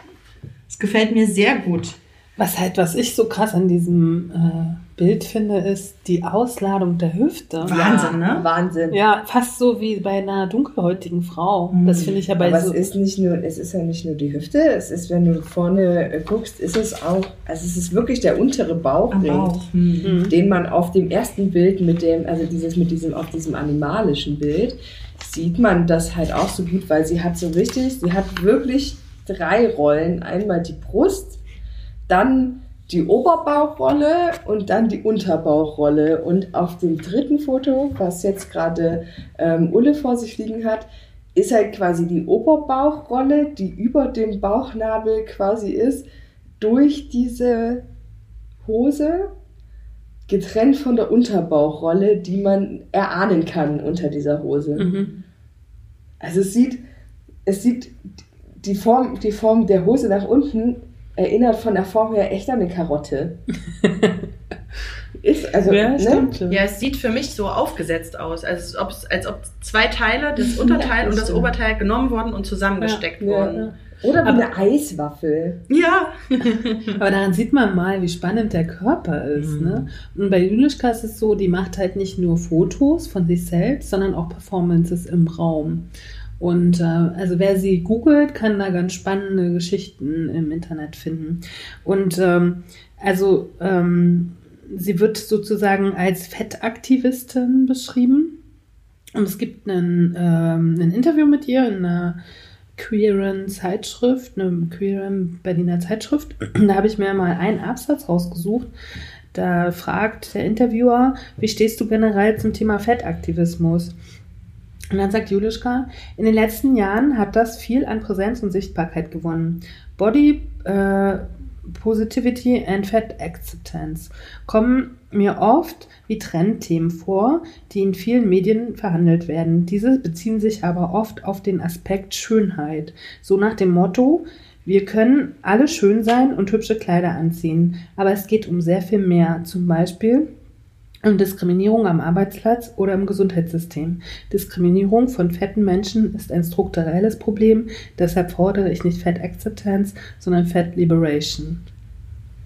Gefällt mir sehr gut. Was halt, was ich so krass an diesem äh, Bild finde, ist die Ausladung der Hüfte. Wahnsinn, ne? Wahnsinn. Ja, fast so wie bei einer dunkelhäutigen Frau. Mhm. Das finde ich ja bei Aber so. es ist nicht nur, es ist ja nicht nur die Hüfte, es ist, wenn du vorne äh, guckst, ist es auch, also es ist wirklich der untere Bauch, Am den- Bauch. Hm. Mhm. den man auf dem ersten Bild mit dem, also dieses mit diesem, auf diesem animalischen Bild, sieht man das halt auch so gut, weil sie hat so richtig, sie hat wirklich drei Rollen. Einmal die Brust, dann die Oberbauchrolle und dann die Unterbauchrolle. Und auf dem dritten Foto, was jetzt gerade ähm, Ulle vor sich liegen hat, ist halt quasi die Oberbauchrolle, die über dem Bauchnabel quasi ist, durch diese Hose getrennt von der Unterbauchrolle, die man erahnen kann unter dieser Hose. Mhm. Also es sieht, es sieht die Form, die Form der Hose nach unten erinnert von der Form her echt an eine Karotte. *laughs* Ist also Ja, ne? Ja, es sieht für mich so aufgesetzt aus, als ob, als ob zwei Teile, das *laughs* Unterteil Ja, und das stimmt. Oberteil genommen worden und zusammengesteckt Ja. wurden. Oder wie Aber- eine Eiswaffel. Ja. *laughs* Aber daran sieht man mal, wie spannend der Körper ist. Mhm. Ne? Und bei Julischka ist es so, die macht halt nicht nur Fotos von sich selbst, sondern auch Performances im Raum. Und äh, also wer sie googelt, kann da ganz spannende Geschichten im Internet finden. Und ähm, also ähm, sie wird sozusagen als Fettaktivistin beschrieben. Und es gibt einen, ähm, ein Interview mit ihr in einer queeren Zeitschrift, eine queeren Berliner Zeitschrift. *clears throat* Da habe ich mir mal einen Absatz rausgesucht. Da fragt der Interviewer, wie stehst du generell zum Thema Fettaktivismus? Und dann sagt Julischka, in den letzten Jahren hat das viel an Präsenz und Sichtbarkeit gewonnen. Body äh, Positivity and Fat Acceptance kommen mir oft wie Trendthemen vor, die in vielen Medien verhandelt werden. Diese beziehen sich aber oft auf den Aspekt Schönheit. So nach dem Motto, wir können alle schön sein und hübsche Kleider anziehen, aber es geht um sehr viel mehr. Zum Beispiel Diskriminierung am Arbeitsplatz oder im Gesundheitssystem. Diskriminierung von fetten Menschen ist ein strukturelles Problem, deshalb fordere ich nicht Fat Acceptance, sondern Fat Liberation.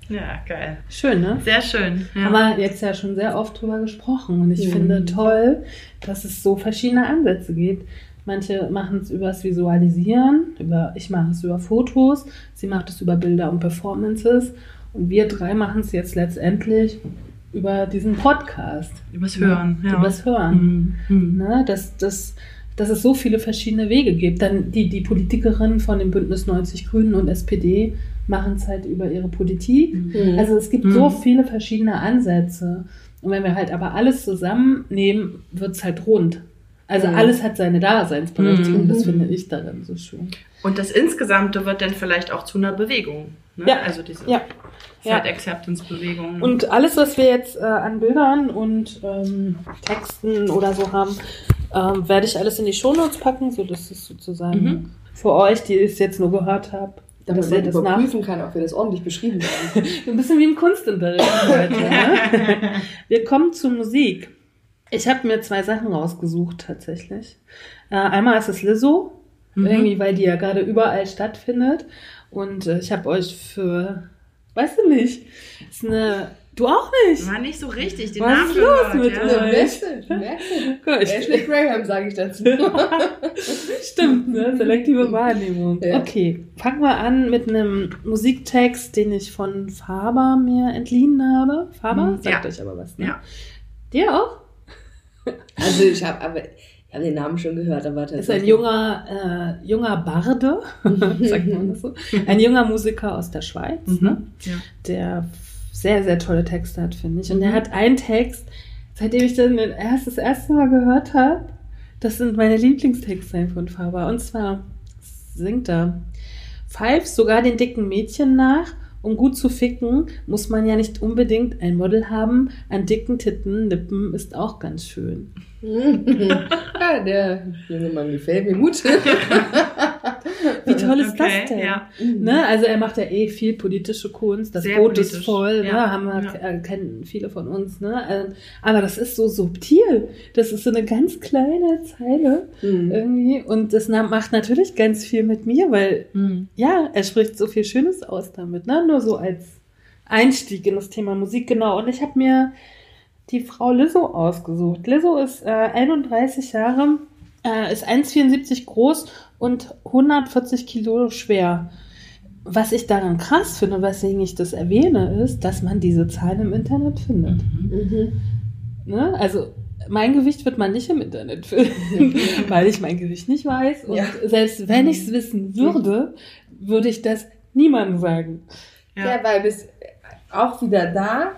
Ja, geil. Schön, ne? Sehr schön. Ja. Haben wir jetzt ja schon sehr oft drüber gesprochen und ich Mhm. finde toll, dass es so verschiedene Ansätze gibt. Manche machen es übers Visualisieren, über, ich mache es über Fotos, sie macht es über Bilder und Performances und wir drei machen es jetzt letztendlich über diesen Podcast. Übers Hören. Ja. Übers Hören. Mhm. Mhm. Ne? Dass, dass, dass es so viele verschiedene Wege gibt. Dann die, die Politikerinnen von dem Bündnis 90 Grünen und SPD machen es halt über ihre Politik. Mhm. Also es gibt Mhm. so viele verschiedene Ansätze. Und wenn wir halt aber alles zusammennehmen, wird es halt rund. Also Mhm. alles hat seine Daseinsberechtigung. Mhm. Das finde ich daran so schön. Und das Insgesamte wird dann vielleicht auch zu einer Bewegung. Ne? Ja. Also diese Ja. Ja. Fat Acceptance Bewegung. Und alles, was wir jetzt äh, an Bildern und ähm, Texten oder so haben, ähm, werde ich alles in die Shownotes packen, so dass es sozusagen Mhm. für euch, die es jetzt nur gehört habt, Damit dass ihr man das nach überprüfen kann, ob wir das ordentlich beschrieben haben. *laughs* Ein bisschen wie im Kunstunterricht heute. Ne? *laughs* Wir kommen zur Musik. Ich habe mir zwei Sachen rausgesucht tatsächlich. Äh, einmal ist es Lizzo, Mhm. irgendwie, weil die ja gerade überall stattfindet. Und äh, ich habe euch für, weißt du nicht, ist eine, du auch nicht. War nicht so richtig, den Was Namen ist los gehört, mit ja. euch? Guck, ich- Ashley Graham, sage ich dazu. *laughs* Stimmt, ne? Selektive Wahrnehmung. Ja. Okay, fangen wir an mit einem Musiktext, den ich von Faber mir entliehen habe. Faber? Mhm, Sagt ja. euch aber was, ne? Ja. Dir auch? Also ich habe aber ich habe den Namen schon gehört, aber ist tatsächlich. ein junger, äh, junger Barde, *laughs* sagt man das so. Ein junger Musiker aus der Schweiz, Mhm. ne? Ja. der sehr, sehr tolle Texte hat, finde ich. Und Mhm. der hat einen Text, seitdem ich den erst das erste Mal gehört habe, das sind meine Lieblingstexte von Faber. Und zwar singt er, pfeift sogar den dicken Mädchen nach, um gut zu ficken, muss man ja nicht unbedingt ein Model haben. An dicken Titten, Lippen ist auch ganz schön. *laughs* ja, der junge Mann gefällt mir gut. *laughs* Wie toll ist Okay, das denn? ja. Ne? Also er macht ja eh viel politische Kunst. Das Sehr Boot ist politisch, voll, ne? ja, haben wir, ja. äh, kennen viele von uns. Ne? Äh, Aber das ist so subtil. Das ist so eine ganz kleine Zeile Mhm. irgendwie. Und das macht natürlich ganz viel mit mir, weil Mhm. ja, er spricht so viel Schönes aus damit. Ne? Nur so als Einstieg in das Thema Musik, genau. Und ich habe mir die Frau Lizzo ausgesucht. Lizzo ist äh, 31 Jahre, äh, ist 1,74 groß und 140 Kilo schwer. Was ich daran krass finde, weswegen ich das erwähne, ist, dass man diese Zahlen im Internet findet. Mhm. Ne? Also mein Gewicht wird man nicht im Internet finden, *laughs* weil ich mein Gewicht nicht weiß. Und Ja. selbst wenn ich es wissen würde, würde ich das niemandem sagen. Ja. weil das auch wieder da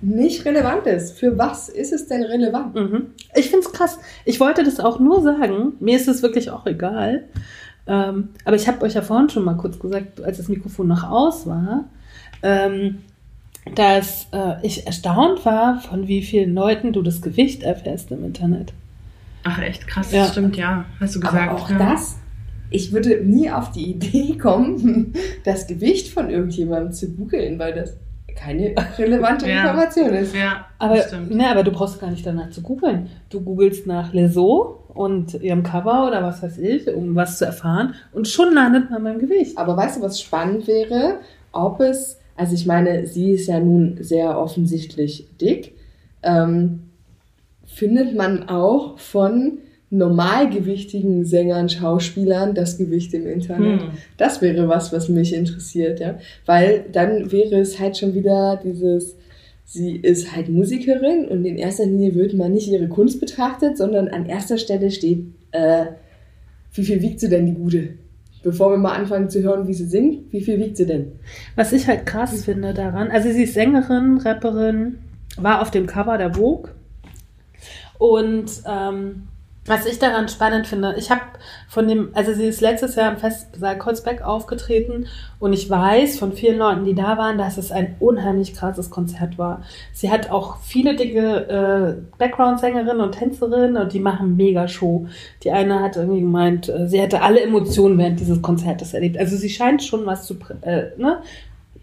nicht relevant ist. Für was ist es denn relevant? Mhm. Ich finde es krass. Ich wollte das auch nur sagen. Mir ist es wirklich auch egal. Ähm, aber ich habe euch ja vorhin schon mal kurz gesagt, als das Mikrofon noch aus war, ähm, dass äh, ich erstaunt war, von wie vielen Leuten du das Gewicht erfährst im Internet. Ach echt, krass, Ja. das stimmt, ja. Hast du gesagt. Aber auch ja. das, ich würde nie auf die Idee kommen, *laughs* das Gewicht von irgendjemandem zu googeln, weil das keine *laughs* relevante Ja. Information ist. Ja, Aber, stimmt. ne, aber du brauchst gar nicht danach zu googeln. Du googelst nach Leso und ihrem Cover oder was weiß ich, um was zu erfahren. Und schon landet man beim Gewicht. Aber weißt du, was spannend wäre? Ob es, also ich meine, sie ist ja nun sehr offensichtlich dick, ähm, findet man auch von normalgewichtigen Sängern, Schauspielern das Gewicht im Internet. Hm. Das wäre was, was mich interessiert, ja. Weil dann wäre es halt schon wieder dieses, sie ist halt Musikerin und in erster Linie wird man nicht ihre Kunst betrachtet, sondern an erster Stelle steht, äh, wie viel wiegt sie denn die Gute? Bevor wir mal anfangen zu hören, wie sie singt, wie viel wiegt sie denn? Was ich halt krass finde daran, also sie ist Sängerin, Rapperin, war auf dem Cover der Vogue. Und ähm, was ich daran spannend finde, ich habe von dem, also sie ist letztes Jahr im Festsaal Kreuzberg aufgetreten und ich weiß von vielen Leuten, die da waren, dass es ein unheimlich krasses Konzert war. Sie hat auch viele dicke äh, Background-Sängerinnen und Tänzerinnen und die machen mega Show. Die eine hat irgendwie gemeint, äh, sie hätte alle Emotionen während dieses Konzertes erlebt. Also sie scheint schon was zu, äh, ne?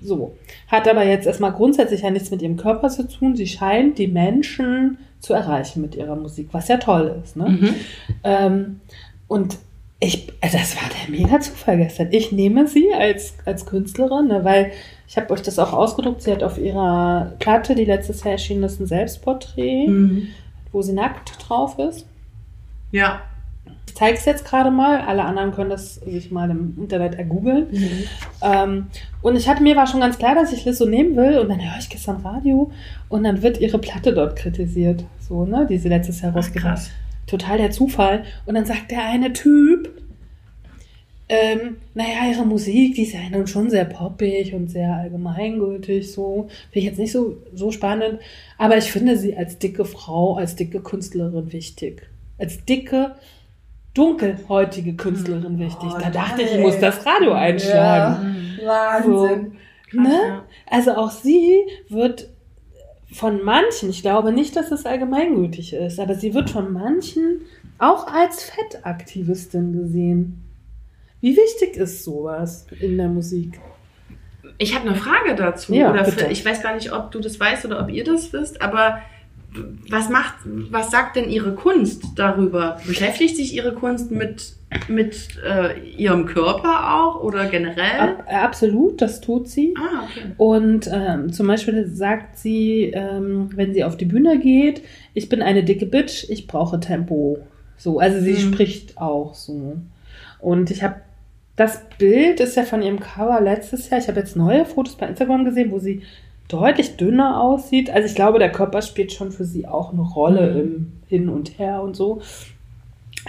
So. Hat aber jetzt erstmal grundsätzlich ja nichts mit ihrem Körper zu tun. Sie scheint die Menschen zu erreichen mit ihrer Musik, was ja toll ist. Ne? Mhm. Ähm, und ich, also das war der mega Zufall gestern. Ich nehme sie als, als Künstlerin, ne, weil ich habe euch das auch ausgedruckt. Sie hat auf ihrer Platte, die letztes Jahr erschienen ist, ein Selbstporträt, Mhm. wo sie nackt drauf ist. Ja. Ich zeige es jetzt gerade mal. Alle anderen können das sich mal im Internet ergoogeln. Ähm, und ich hatte mir war schon ganz klar, dass ich Lizzo nehmen will. Und dann höre ich gestern Radio und dann wird ihre Platte dort kritisiert. So, ne, die sie letztes Jahr Ach, rausgebracht krass. Total der Zufall. Und dann sagt der eine Typ, ähm, naja, ihre Musik, die ist ja nun schon sehr poppig und sehr allgemeingültig, so. Finde ich jetzt nicht so, so spannend. Aber ich finde sie als dicke Frau, als dicke Künstlerin wichtig. Als dicke, dunkelhäutige Künstlerin wichtig. Oh, da dachte ich, ich muss das Radio einschlagen. Wahnsinn. Ne? ja. Also auch sie wird von manchen, ich glaube nicht, dass es allgemeingültig ist, aber sie wird von manchen auch als Fettaktivistin gesehen. Wie wichtig ist sowas in der Musik? Ich habe eine Frage dazu. Ja, oder bitte. für, ich weiß gar nicht, ob du das weißt oder ob ihr das wisst, aber was macht, was sagt denn ihre Kunst darüber? Beschäftigt sich ihre Kunst mit, mit äh, ihrem Körper auch oder generell? Ab, absolut, das tut sie. Ah, okay. Und ähm, zum Beispiel sagt sie, ähm, wenn sie auf die Bühne geht, ich bin eine dicke Bitch, ich brauche Tempo. So, also sie Mhm. spricht auch so. Und ich habe das Bild ist ja von ihrem Cover letztes Jahr. Ich habe jetzt neue Fotos bei Instagram gesehen, wo sie deutlich dünner aussieht. Also ich glaube, der Körper spielt schon für sie auch eine Rolle Mhm. im Hin und Her und so.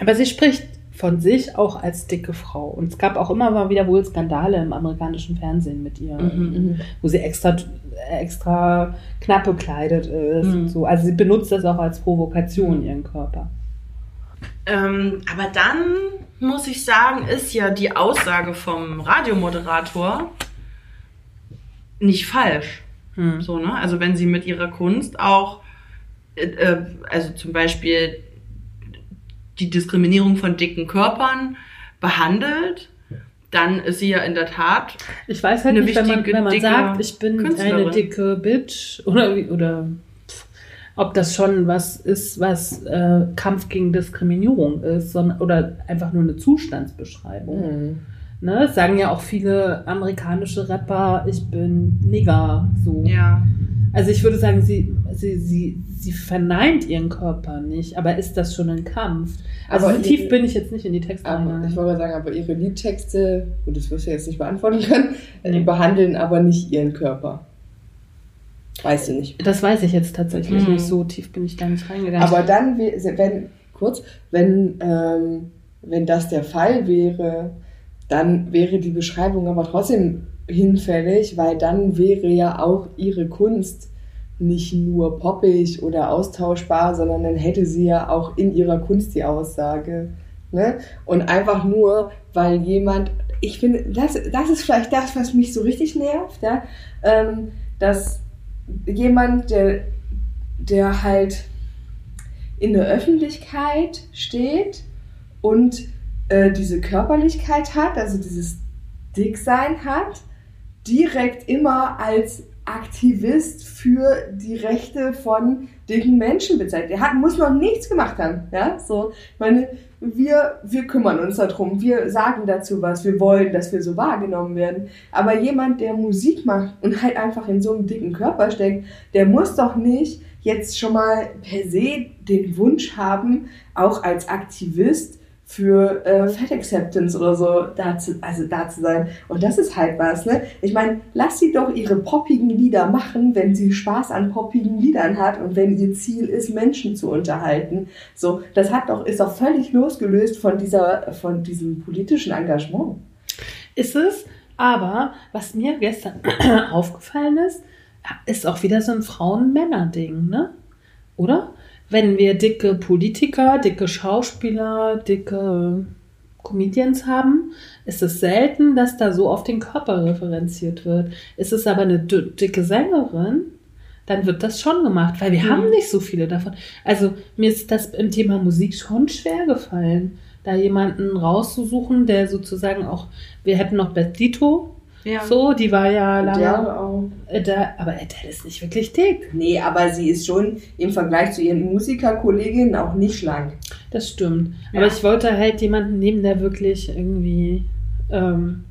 Aber sie spricht von sich auch als dicke Frau. Und es gab auch immer mal wieder wohl Skandale im amerikanischen Fernsehen mit ihr, Mhm. wo sie extra, extra knapp bekleidet ist. Mhm. Und so. Also sie benutzt das auch als Provokation, ihren Körper. Ähm, aber dann muss ich sagen, ist ja die Aussage vom Radiomoderator nicht falsch. Hm. So, ne? Also wenn sie mit ihrer Kunst auch, äh, äh, also zum Beispiel die Diskriminierung von dicken Körpern behandelt, dann ist sie ja in der Tat Ich weiß halt Eine nicht, wenn man, wichtige, wenn man dicke sagt, ich bin Künstlerin. eine dicke Bitch oder, wie- oder ob das schon was ist, was äh, Kampf gegen Diskriminierung ist, sondern, oder einfach nur eine Zustandsbeschreibung. Mhm. Ne, sagen ja auch viele amerikanische Rapper, ich bin Nigger, so. Ja. Also ich würde sagen, sie, sie, sie, sie verneint ihren Körper nicht, aber ist das schon ein Kampf? Also Aber so tief ihre- bin ich jetzt nicht in die Texte Aber ich wollte mal sagen, aber ihre Liedtexte, und das wirst du jetzt nicht beantworten können, äh, Nee. behandeln aber nicht ihren Körper. Weißt du nicht. Das weiß ich jetzt tatsächlich Mhm. nicht. So tief bin ich da nicht reingegangen. Aber dann, we- wenn, kurz, wenn, ähm, wenn das der Fall wäre, dann wäre die Beschreibung aber trotzdem hinfällig, weil dann wäre ja auch ihre Kunst nicht nur poppig oder austauschbar, sondern dann hätte sie ja auch in ihrer Kunst die Aussage. Ne? Und einfach nur, weil jemand, ich finde, das, das ist vielleicht das, was mich so richtig nervt, ja? ähm, dass jemand, der, der halt in der Öffentlichkeit steht und äh, diese Körperlichkeit hat, also dieses Dicksein hat, direkt immer als Aktivist für die Rechte von dicken Menschen bezeichnet. Er hat, muss noch nichts gemacht haben. Ja? So, meine, wir, wir kümmern uns darum, wir sagen dazu was, wir wollen, dass wir so wahrgenommen werden. Aber jemand, der Musik macht und halt einfach in so einem dicken Körper steckt, der muss doch nicht jetzt schon mal per se den Wunsch haben, auch als Aktivist für äh, Fat Acceptance oder so da zu, also da zu sein. Und das ist halt was, ne? Ich meine, lass sie doch ihre poppigen Lieder machen, wenn sie Spaß an poppigen Liedern hat und wenn ihr Ziel ist, Menschen zu unterhalten. So, das hat doch, ist doch völlig losgelöst von dieser, von diesem politischen Engagement. Ist es, aber was mir gestern *clears throat* aufgefallen ist, ist auch wieder so ein Frauen-Männer-Ding, ne? Oder? Wenn wir dicke Politiker, dicke Schauspieler, dicke Comedians haben, ist es selten, dass da so auf den Körper referenziert wird. Ist es aber eine dicke Sängerin, dann wird das schon gemacht, weil wir Mhm. haben nicht so viele davon. Also mir ist das im Thema Musik schon schwer gefallen, da jemanden rauszusuchen, der sozusagen auch, wir hätten noch Bestito, Ja. so, die war ja lange, Ja, auch. äh, da, aber Adele ist nicht wirklich dick. Nee, aber sie ist schon im Vergleich zu ihren Musikerkolleginnen auch nicht schlank. Das stimmt. Ja. Aber ich wollte halt jemanden nehmen, der wirklich irgendwie ähm,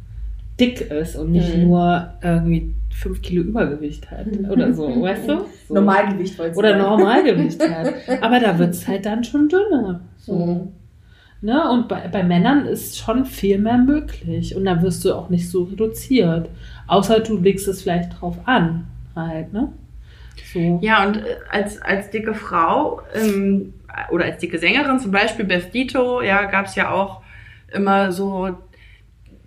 dick ist und nicht Mhm. nur irgendwie fünf Kilo Übergewicht hat oder so, *laughs* weißt du? So. Normalgewicht wolltest Oder. Normalgewicht hat. *laughs* Aber da wird es halt dann schon dünner. So. Mhm. Ne? Und bei, bei Männern ist schon viel mehr möglich. Und da wirst du auch nicht so reduziert. Außer du legst es vielleicht drauf an. Halt, ne? So. Ja, und äh, als, als dicke Frau ähm, oder als dicke Sängerin, zum Beispiel Bestito, ja, gab es ja auch immer so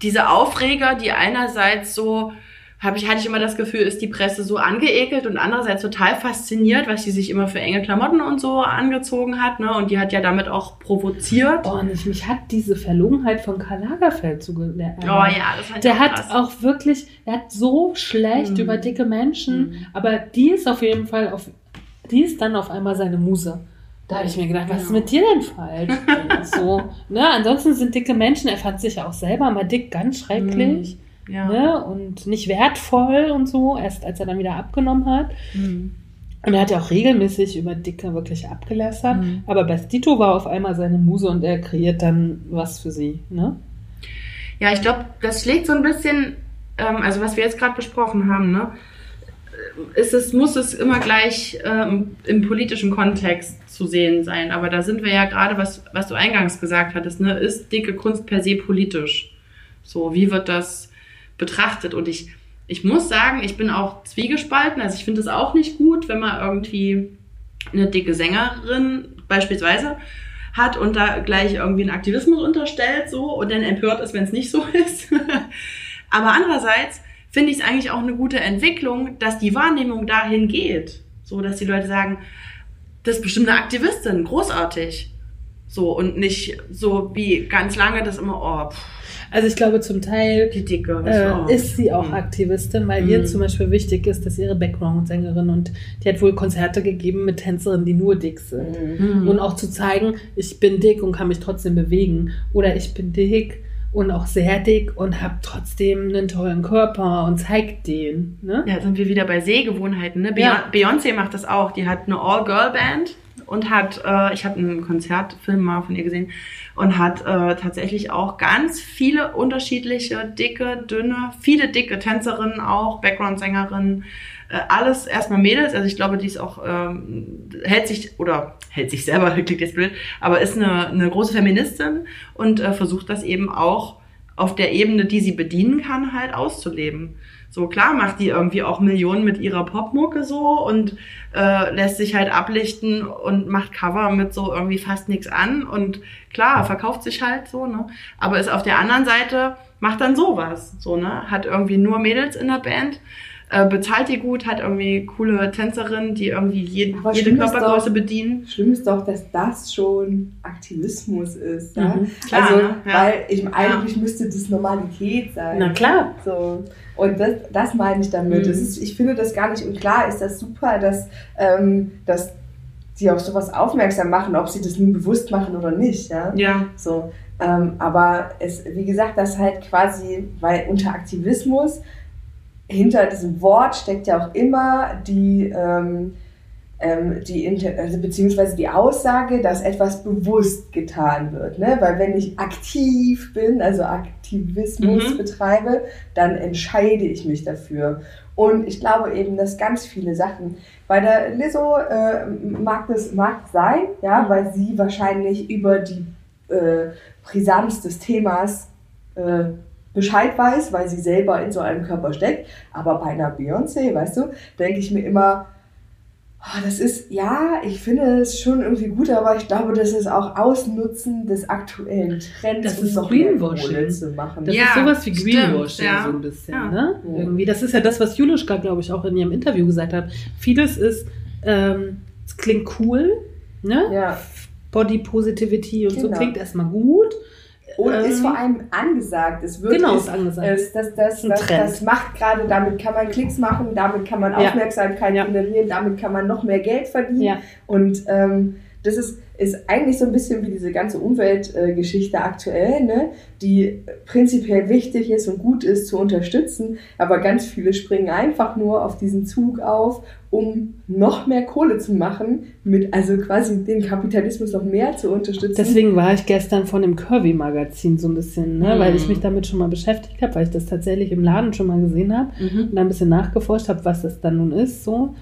diese Aufreger, die einerseits so, hab ich, hatte ich immer das Gefühl, ist die Presse so angeekelt und andererseits total fasziniert, weil sie sich immer für enge Klamotten und so angezogen hat, ne? Und die hat ja damit auch provoziert. Oh, und ich, mich hat diese Verlogenheit von Karl Lagerfeld zugelernt. Oh ja, das fand Der auch hat krass. auch wirklich, er hat so schlecht Mhm. über dicke Menschen, Mhm. aber die ist auf jeden Fall auf, die ist dann auf einmal seine Muse. Da habe ich mir gedacht, was ist Ja. mit dir denn falsch? *laughs* so, ne? Ansonsten sind dicke Menschen, er fand sich ja auch selber mal dick ganz schrecklich, ja. ne? Und nicht wertvoll und so, erst als er dann wieder abgenommen hat. Mhm. Und er hat ja auch regelmäßig über Dicke wirklich abgelästert. Mhm. Aber Bestito war auf einmal seine Muse und er kreiert dann was für sie, ne? Ja, ich glaube, das schlägt so ein bisschen, ähm, also was wir jetzt gerade besprochen haben, ne? Ist es, muss es immer gleich ähm, im politischen Kontext zu sehen sein. Aber da sind wir ja gerade, was, was du eingangs gesagt hattest, ne? Ist dicke Kunst per se politisch? So, wie wird das betrachtet? Und ich, ich muss sagen, ich bin auch zwiegespalten. Also ich finde es auch nicht gut, wenn man irgendwie eine dicke Sängerin beispielsweise hat und da gleich irgendwie einen Aktivismus unterstellt so und dann empört ist, wenn es nicht so *laughs* ist. Aber andererseits finde ich es eigentlich auch eine gute Entwicklung, dass die Wahrnehmung dahin geht. So, dass die Leute sagen, das ist bestimmt eine Aktivistin, großartig. So, und nicht so wie ganz lange das immer, oh, pff, Also ich glaube zum Teil die Dicke. äh, ist sie auch Hm. Aktivistin, weil ihr Mhm. zum Beispiel wichtig ist, dass ihre Background-Sängerin und die hat wohl Konzerte gegeben mit Tänzerinnen, die nur dick sind. Mhm. Und auch zu zeigen, ich bin dick und kann mich trotzdem bewegen. Oder ich bin dick und auch sehr dick und habe trotzdem einen tollen Körper und zeigt den. Ne? Ja, sind wir wieder bei Sehgewohnheiten. Ne? Ja. Beyon- Beyoncé macht das auch. Die hat eine All-Girl-Band und hat, äh, ich habe einen Konzertfilm mal von ihr gesehen und hat äh, tatsächlich auch ganz viele unterschiedliche, dicke, dünne, viele dicke Tänzerinnen auch, Background-Sängerinnen, äh, alles erstmal Mädels. Also ich glaube, die ist auch, ähm, hält sich, oder hält sich selber, *laughs* klingt jetzt blöd, aber ist eine, eine große Feministin und äh, versucht das eben auch auf der Ebene, die sie bedienen kann, halt auszuleben. So klar macht die irgendwie auch Millionen mit ihrer Popmucke so und äh, lässt sich halt ablichten und macht Cover mit so irgendwie fast nichts an und klar, verkauft sich halt so, ne? Aber ist auf der anderen Seite, macht dann sowas, so, ne? Hat irgendwie nur Mädels in der Band, äh, bezahlt die gut, hat irgendwie coole Tänzerinnen, die irgendwie jeden, Aber jede Körpergröße doch- bedienen. Schlimm ist doch, dass das schon Aktivismus ist. Ja? Mhm, klar, also, ne? Ja. weil ich, eigentlich müsste das Normalität sein. Na klar. So. Und das, das meine ich damit. Mhm. Das ist, ich finde das gar nicht. Und klar ist das super, dass, ähm, dass die auf sowas aufmerksam machen, ob sie das nun bewusst machen oder nicht. Ja. Ja, So, ähm, aber es, wie gesagt, das halt quasi, weil unter Aktivismus hinter diesem Wort steckt ja auch immer die, ähm, ähm, die also beziehungsweise die Aussage, dass etwas bewusst getan wird. Ne? Weil wenn ich aktiv bin, also Aktivismus Mhm. betreibe, dann entscheide ich mich dafür. Und ich glaube eben, dass ganz viele Sachen, bei der Lizzo äh, mag das mag sein, ja, weil sie wahrscheinlich über die äh, Brisanz des Themas äh, Bescheid weiß, weil sie selber in so einem Körper steckt. Aber bei einer Beyoncé, weißt du, denke ich mir immer, ah, das ist, ja, ich finde es schon irgendwie gut, aber ich glaube, das ist auch Ausnutzen des aktuellen Trends, Das um ist Greenwashing. Zu machen. Das Ja, ist sowas wie stimmt, Greenwashing ja. so ein bisschen, Ja. ne? Ja. Irgendwie. Das ist ja das, was Julischka, glaube ich, auch in ihrem Interview gesagt hat. Vieles ist, ähm, es klingt cool, ne? ja. Body Positivity und so Genau. klingt erstmal gut. Und Ähm, ist vor allem angesagt. Es wird Genau, ist, ist angesagt. Es, das, das, Ist das, das macht gerade, damit kann man Klicks machen, damit kann man. Aufmerksamkeit Ja. generieren, damit kann man noch mehr Geld verdienen. Ja. Und ähm, das ist, ist eigentlich so ein bisschen wie diese ganze Umweltgeschichte aktuell, ne? die prinzipiell wichtig ist und gut ist zu unterstützen, aber ganz viele springen einfach nur auf diesen Zug auf, um noch mehr Kohle zu machen, mit also quasi den Kapitalismus noch mehr zu unterstützen. Deswegen war ich gestern von dem Curvy-Magazin so ein bisschen, ne? Mhm. weil ich mich damit schon mal beschäftigt habe, weil ich das tatsächlich im Laden schon mal gesehen habe Mhm. und dann ein bisschen nachgeforscht habe, was das dann nun ist. So.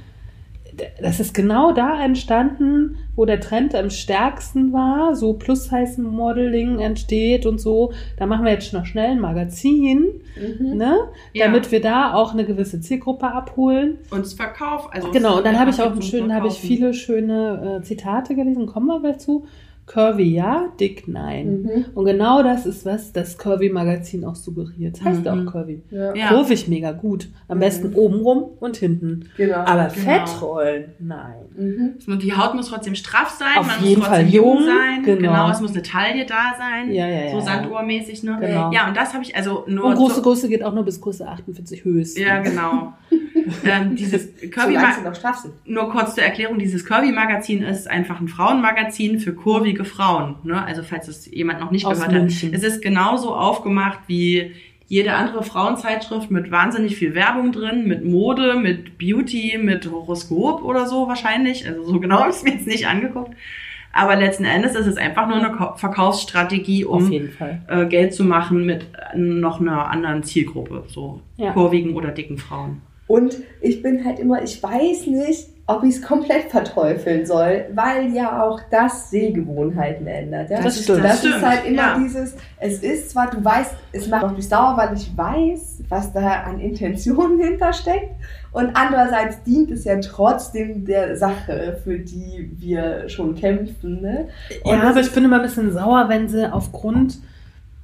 Das ist genau da entstanden, wo der Trend am stärksten war, so Plus-Size-Modeling entsteht und so. Da machen wir jetzt noch schnell ein Magazin, Mhm. ne? Ja. damit wir da auch eine gewisse Zielgruppe abholen. Und Verkauf. Also Genau, und dann habe ich auch einen schönen, habe ich viele schöne äh, Zitate gelesen, kommen wir gleich zu. Curvy ja, dick nein. Mhm. Und genau das ist was das Curvy-Magazin auch suggeriert. Das heißt ja Mhm. auch Curvy. Ja. Ja. Kurvig mega gut. Am Mhm. besten obenrum und hinten. Genau. Aber Genau. Fettrollen, nein. Mhm. Die Haut muss trotzdem straff sein, Auf man jeden muss trotzdem Fall jung jung, sein. genau. Genau. es muss eine Taille da sein. Ja, ja, ja, So. Sanduhrmäßig, ne? Genau. Ja, und das habe ich also nur. Und große Größe geht auch nur bis Größe 48 höchstens. Ja, genau. *laughs* *laughs* ähm, dieses *laughs* straff sind. nur kurz zur Erklärung, dieses Curvy-Magazin ist einfach ein Frauenmagazin für kurvige Frauen. Ne? Also falls es jemand noch nicht Aus gehört München. hat. Es ist genauso aufgemacht wie jede andere Frauenzeitschrift mit wahnsinnig viel Werbung drin, mit Mode, mit Beauty, mit Horoskop oder so wahrscheinlich. Also so genau *laughs* habe ich es mir jetzt nicht angeguckt. Aber letzten Endes ist es einfach nur eine Verkaufsstrategie, Auf um äh, Geld zu machen mit äh, noch einer anderen Zielgruppe, so Ja. kurvigen oder dicken Frauen. Und ich bin halt immer, ich weiß nicht, ob ich es komplett verteufeln soll, weil ja auch das Sehgewohnheiten ändert. Ja? Das ist- stimmt. Das stimmt, ist halt immer ja. dieses, es ist zwar, du weißt, es macht mich sauer, weil ich weiß, was da an Intentionen *laughs* hintersteckt. Und andererseits dient es ja trotzdem der Sache, für die wir schon kämpfen. Ne? Und Ja, das aber ich bin immer ein bisschen sauer, wenn sie aufgrund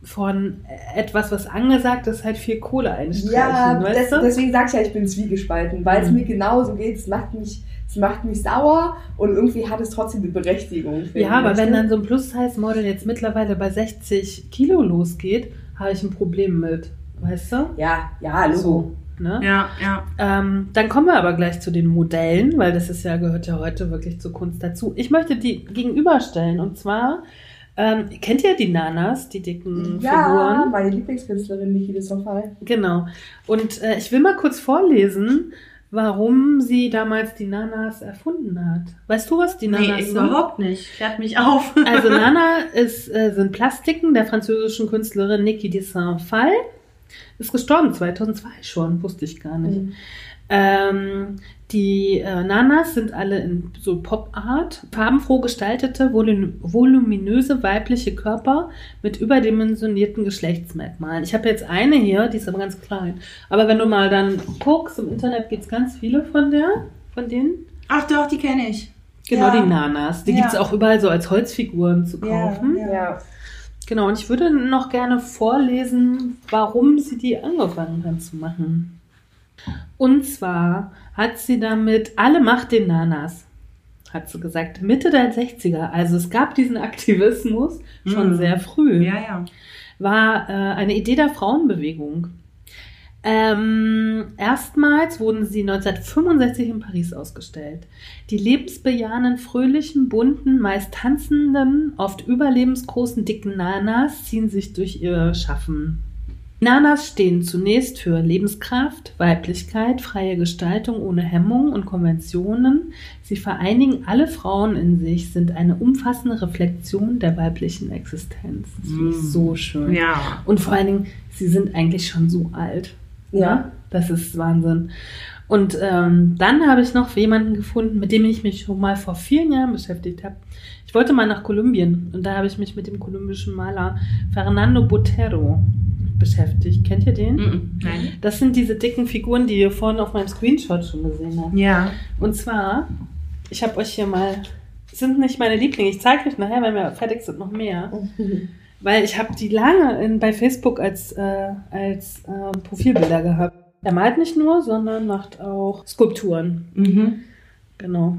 von etwas, was angesagt ist, halt viel Kohle einstreichen. Ja, du? deswegen sag ich ja, ich bin zwiegespalten, weil es Mhm. mir genauso geht. Es macht mich, es macht mich sauer und irgendwie hat es trotzdem eine Berechtigung. Ja, aber wenn dann so ein Plus-Size-Model jetzt mittlerweile bei 60 Kilo losgeht, habe ich ein Problem mit. Weißt du? Ja, ja, Logo. So. Ne? Ja, ja. Ähm, dann kommen wir aber gleich zu den Modellen, weil das ist ja, gehört ja heute wirklich zur Kunst dazu. Ich möchte die gegenüberstellen und zwar, ähm, kennt ihr die Nanas, die dicken Ja, Figuren? meine Lieblingskünstlerin Niki de Sofal. Genau. Und äh, ich will mal kurz vorlesen, warum sie damals die Nanas erfunden hat. Weißt du, was die Nanas Nee, sind? überhaupt nicht. Klärt mich auf. *laughs* Also *laughs* Nana ist, äh, sind Plastiken der französischen Künstlerin Niki de Saint-Phal. Ist gestorben 2002 schon, wusste ich gar nicht. Ähm, die äh, Nanas sind alle in so Pop-Art, farbenfroh gestaltete, volum voluminöse weibliche Körper mit überdimensionierten Geschlechtsmerkmalen. Ich habe jetzt eine hier, die ist aber ganz klein. Aber wenn du mal dann guckst, im Internet gibt es ganz viele von der, von denen. Ach doch, die kenne ich. Genau, Ja. die Nanas. Die Ja. gibt's auch überall so als Holzfiguren zu kaufen. Ja. Genau, und ich würde noch gerne vorlesen, warum sie die angefangen hat zu machen. Und zwar hat sie damit alle Macht den Nanas, hat sie gesagt, Mitte der 60er. Also es gab diesen Aktivismus schon Mhm. sehr früh. Ja, ja. War äh, eine Idee der Frauenbewegung. Ähm, erstmals wurden sie 1965 in Paris ausgestellt. Die lebensbejahenden, fröhlichen, bunten, meist tanzenden, oft überlebensgroßen, dicken Nanas ziehen sich durch ihr Schaffen. Nanas stehen zunächst für Lebenskraft, Weiblichkeit, freie Gestaltung ohne Hemmung und Konventionen. Sie vereinigen alle Frauen in sich, sind eine umfassende Reflexion der weiblichen Existenz. Das finde ich Mm. so schön. Ja. Und vor allen Dingen, sie sind eigentlich schon so alt. Ja. Ne? Das ist Wahnsinn. Und ähm, dann habe ich noch jemanden gefunden, mit dem ich mich schon mal vor vielen Jahren beschäftigt habe. Ich wollte mal nach Kolumbien und da habe ich mich mit dem kolumbischen Maler Fernando Botero beschäftigt. Kennt ihr den? Nein. Das sind diese dicken Figuren, die ihr vorhin auf meinem Screenshot schon gesehen habt. Ja. Und zwar, ich habe euch hier mal, sind nicht meine Lieblinge, ich zeige euch nachher, wenn wir fertig sind, noch mehr. *laughs* Weil ich habe die lange in, bei Facebook als, äh, als äh, Profilbilder gehabt. Er malt nicht nur, sondern macht auch Skulpturen. Mhm. Genau.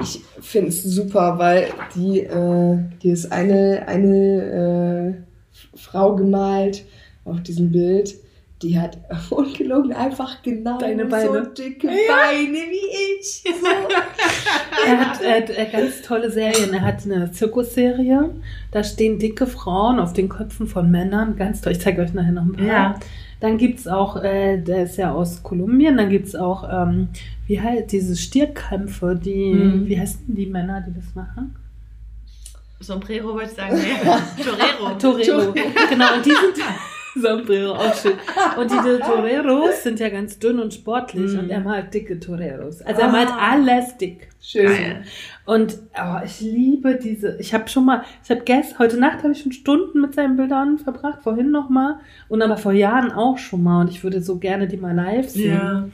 Ich finde es super, weil die, äh, die ist eine, eine äh, Frau gemalt auf diesem Bild. Die hat *laughs* ungelogen einfach genau Deine so Beine. dicke Beine wie ich. *laughs* So. Er hat äh, ganz tolle Serien. Er hat eine Zirkusserie. Da stehen dicke Frauen auf den Köpfen von Männern. Ganz toll. Ich zeige euch nachher noch ein paar. Ja. Dann gibt es auch, äh, der ist ja aus Kolumbien, dann gibt es auch, ähm, wie heißt diese Stierkämpfe, die, Mhm. wie heißen die Männer, die das machen? Sombrero wollte ich sagen. Nee. *laughs* Torero. Torero. genau, und die sind Sombrero, auch schön. Und diese Toreros sind ja ganz dünn und sportlich Mhm. und er malt dicke Toreros. Also er Ah. malt alles dick. Schön. Geil. Und oh, ich liebe diese. Ich habe schon mal, ich habe gestern, heute Nacht habe ich schon Stunden mit seinen Bildern verbracht, vorhin noch mal und aber vor Jahren auch schon mal. Und ich würde so gerne die mal live sehen. Ja.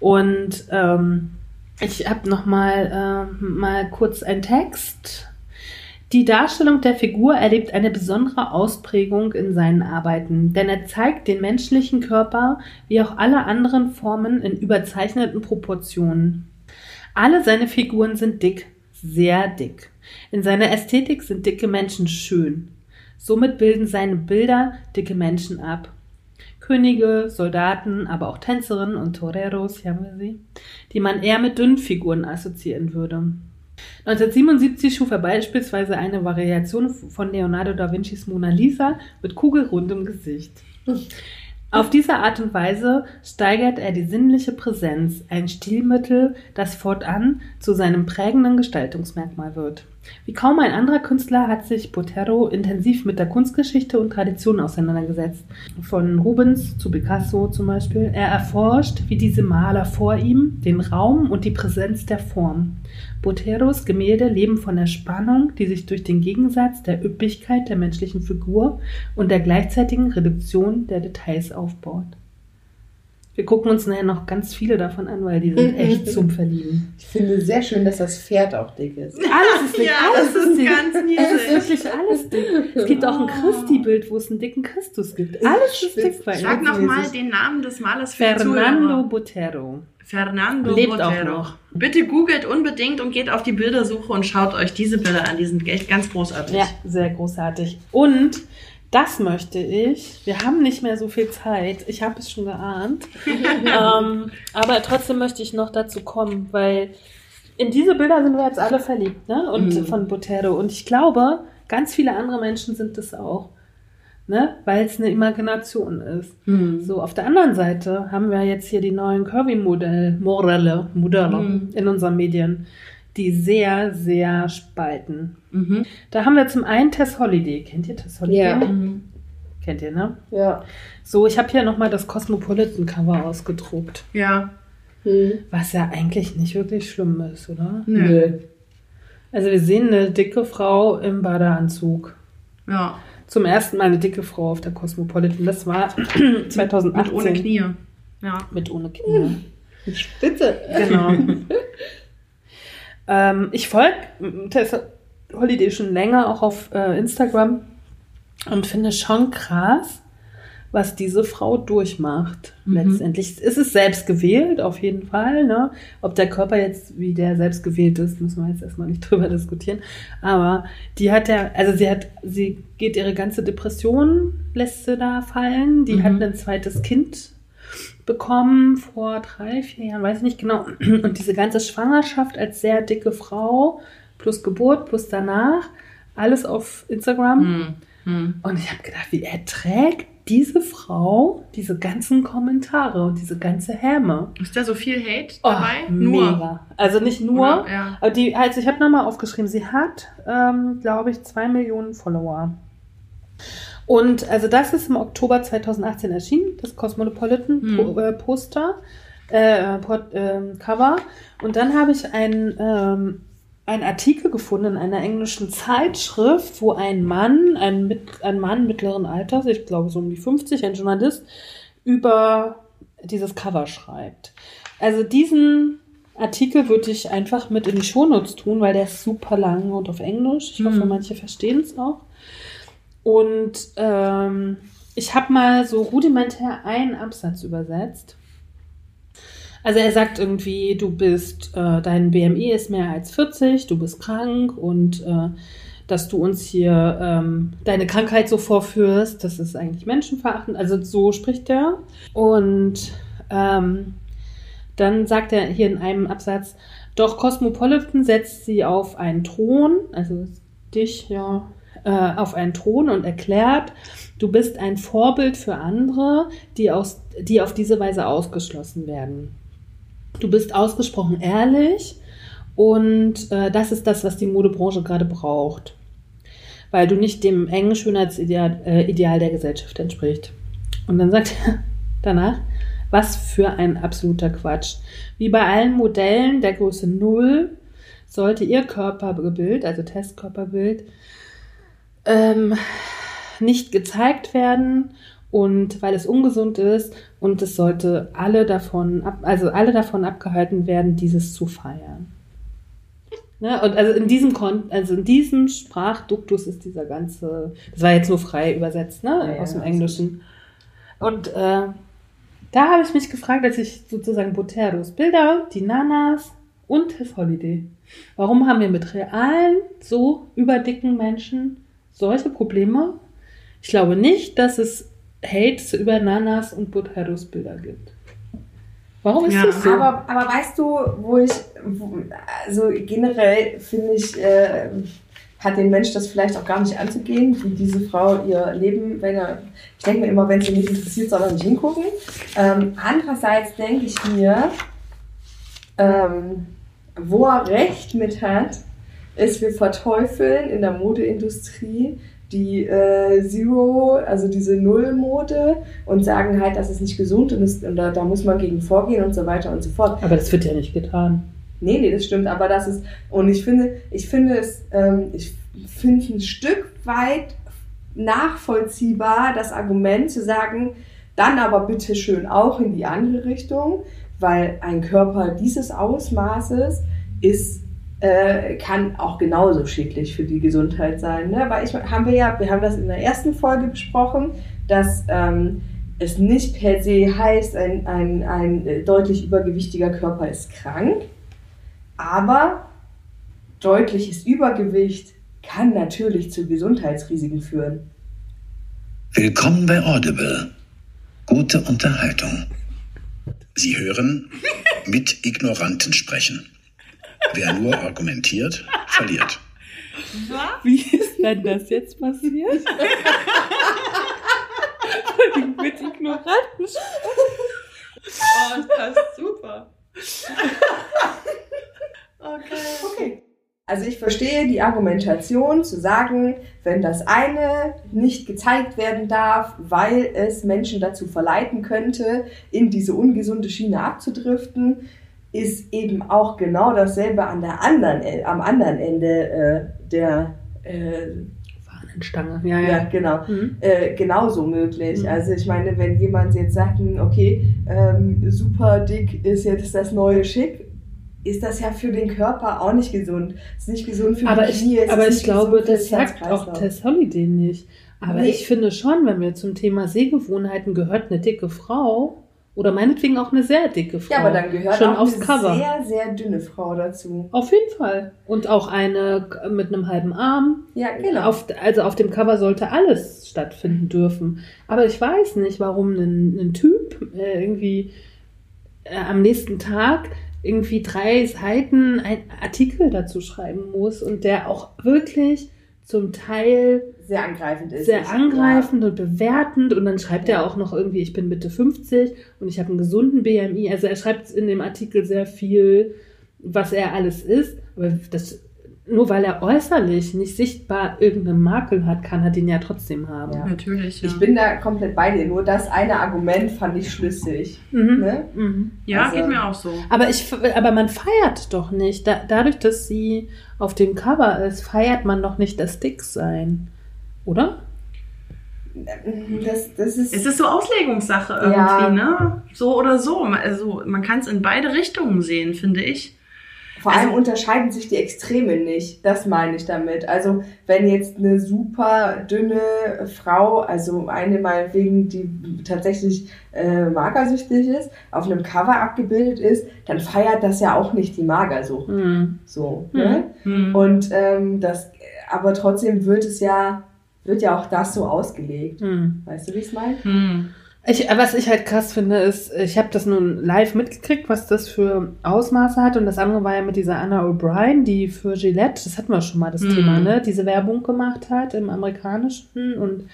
Und ähm, ich habe noch mal, äh, mal kurz einen Text. Die Darstellung der Figur erlebt eine besondere Ausprägung in seinen Arbeiten, denn er zeigt den menschlichen Körper wie auch alle anderen Formen in überzeichneten Proportionen. Alle seine Figuren sind dick, sehr dick. In seiner Ästhetik sind dicke Menschen schön. Somit bilden seine Bilder dicke Menschen ab. Könige, Soldaten, aber auch Tänzerinnen und Toreros, hier haben wir sie, die man eher mit dünnen Figuren assoziieren würde. 1977 schuf er beispielsweise eine Variation von Leonardo da Vincis Mona Lisa mit kugelrundem Gesicht. Auf diese Art und Weise steigert er die sinnliche Präsenz, ein Stilmittel, das fortan zu seinem prägenden Gestaltungsmerkmal wird. Wie kaum ein anderer Künstler hat sich Botero intensiv mit der Kunstgeschichte und Tradition auseinandergesetzt. Von Rubens zu Picasso zum Beispiel. Er erforscht, wie diese Maler vor ihm, den Raum und die Präsenz der Form. Boteros Gemälde leben von der Spannung, die sich durch den Gegensatz der Üppigkeit der menschlichen Figur und der gleichzeitigen Reduktion der Details aufbaut. Wir gucken uns nachher noch ganz viele davon an, weil die sind echt zum Verlieben. Ich finde sehr schön, dass das Pferd auch dick ist. Alles ist dick, Ja, alles das ist ist dick. ganz Es ist niedlich. wirklich alles dick. Es gibt auch ein Christi-Bild, wo es einen dicken Christus gibt. Alles ist dick bei Sag ihm. noch mal den Namen des Malers für die Fernando. Botero. Fernando Lebt auch Botero. noch. Bitte googelt unbedingt und geht auf die Bildersuche und schaut euch diese Bilder an. Die sind echt ganz großartig. Ja, sehr großartig. Und das möchte ich. Wir haben nicht mehr so viel Zeit. Ich habe es schon geahnt. *laughs* ähm, aber trotzdem möchte ich noch dazu kommen, weil in diese Bilder sind wir jetzt alle verliebt, ne? Und Mhm. von Botero. Und ich glaube, ganz viele andere Menschen sind das auch. Ne? weil es eine Imagination ist. Hm. So, auf der anderen Seite haben wir jetzt hier die neuen Curvy-Modelle, Modelle, Modelle Mhm. in unseren Medien, die sehr, sehr spalten. Mhm. Da haben wir zum einen Tess Holiday. Kennt ihr Tess Holiday? Ja. Mhm. Kennt ihr, ne? Ja. So, ich habe hier nochmal das Cosmopolitan-Cover ausgedruckt. Ja. Hm. Was ja eigentlich nicht wirklich schlimm ist, oder? Nö. Also wir sehen eine dicke Frau im Badeanzug. Ja. Zum ersten Mal eine dicke Frau auf der Cosmopolitan. Das war *clears throat* 2018. Mit ohne Knie. Ja. Mit ohne Knie. Spitze. Genau. *laughs* ähm, ich folge Tessa Holiday schon länger auch auf äh, Instagram und finde schon krass, was diese Frau durchmacht. Mhm. Letztendlich ist es selbst gewählt, auf jeden Fall. Ne? Ob der Körper jetzt wie der selbst gewählt ist, müssen wir jetzt erstmal nicht *laughs* drüber diskutieren. Aber die hat ja, also sie hat, sie geht ihre ganze Depression, lässt sie da fallen. Die Mhm. hat ein zweites Kind bekommen vor drei, vier Jahren, weiß ich nicht genau. *clears throat* Und diese ganze Schwangerschaft als sehr dicke Frau, plus Geburt, plus danach, alles auf Instagram. Hm. Hm. Und ich habe gedacht, wie erträgt diese Frau diese ganzen Kommentare und diese ganze Häme? Ist da so viel Hate Oh, dabei? Mega. Also nicht nur? Ja. aber die, also ich habe nochmal aufgeschrieben, sie hat, ähm, glaube ich, zwei Millionen Follower. Und also das ist im Oktober 2018 erschienen, das Cosmopolitan Hm. äh, Poster, äh, Pot, ähm, Cover. Und dann habe ich ein, ähm, einen Artikel gefunden in einer englischen Zeitschrift, wo ein Mann, ein, mit, ein Mann mittleren Alters, ich glaube so um die 50, ein Journalist, über dieses Cover schreibt. Also diesen Artikel würde ich einfach mit in die Shownotes tun, weil der ist super lang und auf Englisch. Ich hoffe, Mhm. manche verstehen es auch. Und ähm, ich habe mal so rudimentär einen Absatz übersetzt. Also er sagt irgendwie, du bist, äh, dein BMI ist mehr als 40, du bist krank und äh, dass du uns hier ähm, deine Krankheit so vorführst, das ist eigentlich menschenverachtend. Also so spricht er. Und ähm, dann sagt er hier in einem Absatz, doch Cosmopolitan setzt sie auf einen Thron, also dich ja, äh, auf einen Thron und erklärt, du bist ein Vorbild für andere, die, aus, die auf diese Weise ausgeschlossen werden. Du bist ausgesprochen ehrlich und äh, das ist das, was die Modebranche gerade braucht, weil du nicht dem engen Schönheitsideal äh, Ideal der Gesellschaft entspricht. Und dann sagt er *laughs* danach, was für ein absoluter Quatsch. Wie bei allen Modellen der Größe 0 sollte ihr Körperbild, also Testkörperbild, ähm, nicht gezeigt werden und weil es ungesund ist und es sollte alle davon ab, also alle davon abgehalten werden, dieses zu feiern. Ne? Und also in diesem Kon also in diesem Sprachduktus ist dieser ganze, das war jetzt nur frei übersetzt, ne, Ja, aus dem Englischen. Und äh, da habe ich mich gefragt, als ich sozusagen Boteros Bilder, die Nanas und His Holiday. Warum haben wir mit realen, so überdicken Menschen solche Probleme? Ich glaube nicht, dass es Hate über Nanas und Boteros Bilder gibt. Warum ist Ja, das so? Aber, aber weißt du, wo ich, wo, also generell finde ich, äh, hat den Mensch das vielleicht auch gar nicht anzugehen, wie diese Frau ihr Leben, wenn er, ich denke mir immer, wenn sie nicht interessiert, soll er nicht hingucken. Ähm, andererseits denke ich mir, ähm, wo er recht mit hat, ist, wir verteufeln in der Modeindustrie die äh, Zero, also diese Null-Mode und sagen halt, das ist nicht gesund und, ist, und da, da muss man gegen vorgehen und so weiter und so fort. Aber das wird ja nicht getan. Nee, nee, das stimmt, aber das ist, und ich finde, ich finde es, ähm, ich finde ein Stück weit nachvollziehbar, das Argument zu sagen, dann aber bitte schön auch in die andere Richtung, weil ein Körper dieses Ausmaßes ist, äh, kann auch genauso schädlich für die Gesundheit sein. Ne? Weil ich haben wir ja, wir haben das in der ersten Folge besprochen, dass ähm, es nicht per se heißt, ein, ein, ein äh, deutlich übergewichtiger Körper ist krank, aber deutliches Übergewicht kann natürlich zu Gesundheitsrisiken führen. Willkommen bei Audible. Gute Unterhaltung. Sie hören *laughs* mit Ignoranten sprechen. Wer nur argumentiert, verliert. Wie ist denn das jetzt passiert? Ignoranten. Oh, das ist super. okay. Okay. Also ich verstehe die Argumentation zu sagen, wenn das eine nicht gezeigt werden darf, weil es Menschen dazu verleiten könnte, in diese ungesunde Schiene abzudriften, ist eben auch genau dasselbe an der anderen, am anderen Ende äh, der äh, Fahnenstange. Ja, ja, ja. genau. Mhm. Äh, genauso möglich. Mhm. Also ich meine, wenn jemand jetzt sagt, hm, okay, ähm, super dick ist jetzt das neue Schick, ist das ja für den Körper auch nicht gesund. Ist nicht gesund für Aber die Knie. ich, aber ich glaube, das sagt auch. Tess Holiday nicht. Aber Nee. ich finde schon, wenn wir zum Thema Sehgewohnheiten gehört eine dicke Frau oder meinetwegen auch eine sehr dicke Frau. Ja, aber dann gehört schon auch aufs eine Cover. sehr, sehr dünne Frau dazu. Auf jeden Fall. Und auch eine mit einem halben Arm. Ja, genau. Auf, also auf dem Cover sollte alles stattfinden dürfen. Aber ich weiß nicht, warum ein, ein Typ äh, irgendwie äh, am nächsten Tag irgendwie drei Seiten ein Artikel dazu schreiben muss und der auch wirklich zum Teil sehr angreifend ist. sehr Ich- angreifend und bewertend und dann schreibt er auch noch irgendwie, ich bin Mitte 50 und ich habe einen gesunden BMI. Also er schreibt in dem Artikel sehr viel, was er alles ist. Aber das, nur weil er äußerlich nicht sichtbar irgendeinen Makel hat, kann er den ja trotzdem haben. Ja. Natürlich, ja. Ich bin da komplett bei dir. Nur das eine Argument fand ich schlüssig. Mhm. Ne? Mhm. ja, Also- geht mir auch so. Aber, ich, aber man feiert doch nicht. Da, dadurch, dass sie auf dem Cover ist, feiert man doch nicht das Dicksein. Oder? Das, das ist. Es ist so Auslegungssache irgendwie, Ja. ne? So oder so. Also man kann es in beide Richtungen sehen, finde ich. Vor allem Also- unterscheiden sich die Extreme nicht. Das meine ich damit. Also, wenn jetzt eine super dünne Frau, also eine meinetwegen, die tatsächlich äh, magersüchtig ist, auf einem Cover abgebildet ist, dann feiert das ja auch nicht die Magersucht. Mhm. So. Mhm. Ne? Hm. Und ähm, das, aber trotzdem wird es ja, wird ja auch das so ausgelegt. Mhm. Weißt du, wie ich es meine? Hm. Ich, was ich halt krass finde, ist, ich habe das nun live mitgekriegt, was das für Ausmaße hat. Und das andere war ja mit dieser Anna O'Brien, die für Gillette, das hatten wir schon mal das Mhm. Thema, ne, diese Werbung gemacht hat im amerikanischen und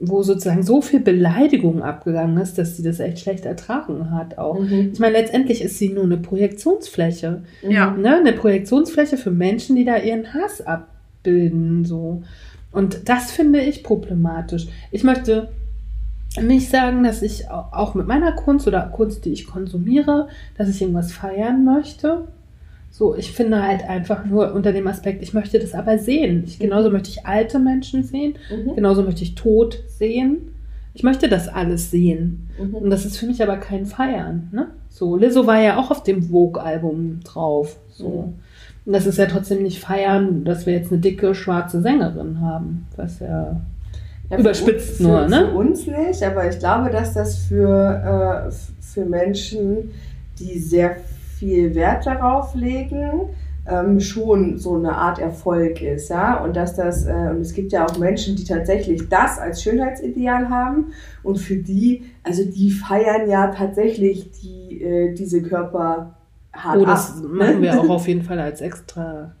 wo sozusagen so viel Beleidigung abgegangen ist, dass sie das echt schlecht ertragen hat auch. Mhm. Ich meine, letztendlich ist sie nur eine Projektionsfläche. Ja. Ne? Eine Projektionsfläche für Menschen, die da ihren Hass abbilden. So. Und das finde ich problematisch. Ich möchte nicht sagen, dass ich au- auch mit meiner Kunst oder Kunst, die ich konsumiere, dass ich irgendwas feiern möchte. So, ich finde halt einfach nur unter dem Aspekt, ich möchte das aber sehen. Ich, genauso möchte ich alte Menschen sehen, Mhm. genauso möchte ich Tod sehen. Ich möchte das alles sehen. Mhm. Und das ist für mich aber kein Feiern. Ne? So, Lizzo war ja auch auf dem Vogue-Album drauf. So. Und das ist ja trotzdem nicht feiern, dass wir jetzt eine dicke schwarze Sängerin haben. Was ja. Ja, Überspitzt uns- nur, für, ne? Für uns nicht, aber ich glaube, dass das für, äh, für Menschen, die sehr viel Wert darauf legen, ähm, schon so eine Art Erfolg ist, ja. Und dass das, äh, und es gibt ja auch Menschen, die tatsächlich das als Schönheitsideal haben und für die, also die feiern ja tatsächlich die, äh, diese Körper hart Oh, das ab. machen wir auch *laughs* auf jeden Fall als extra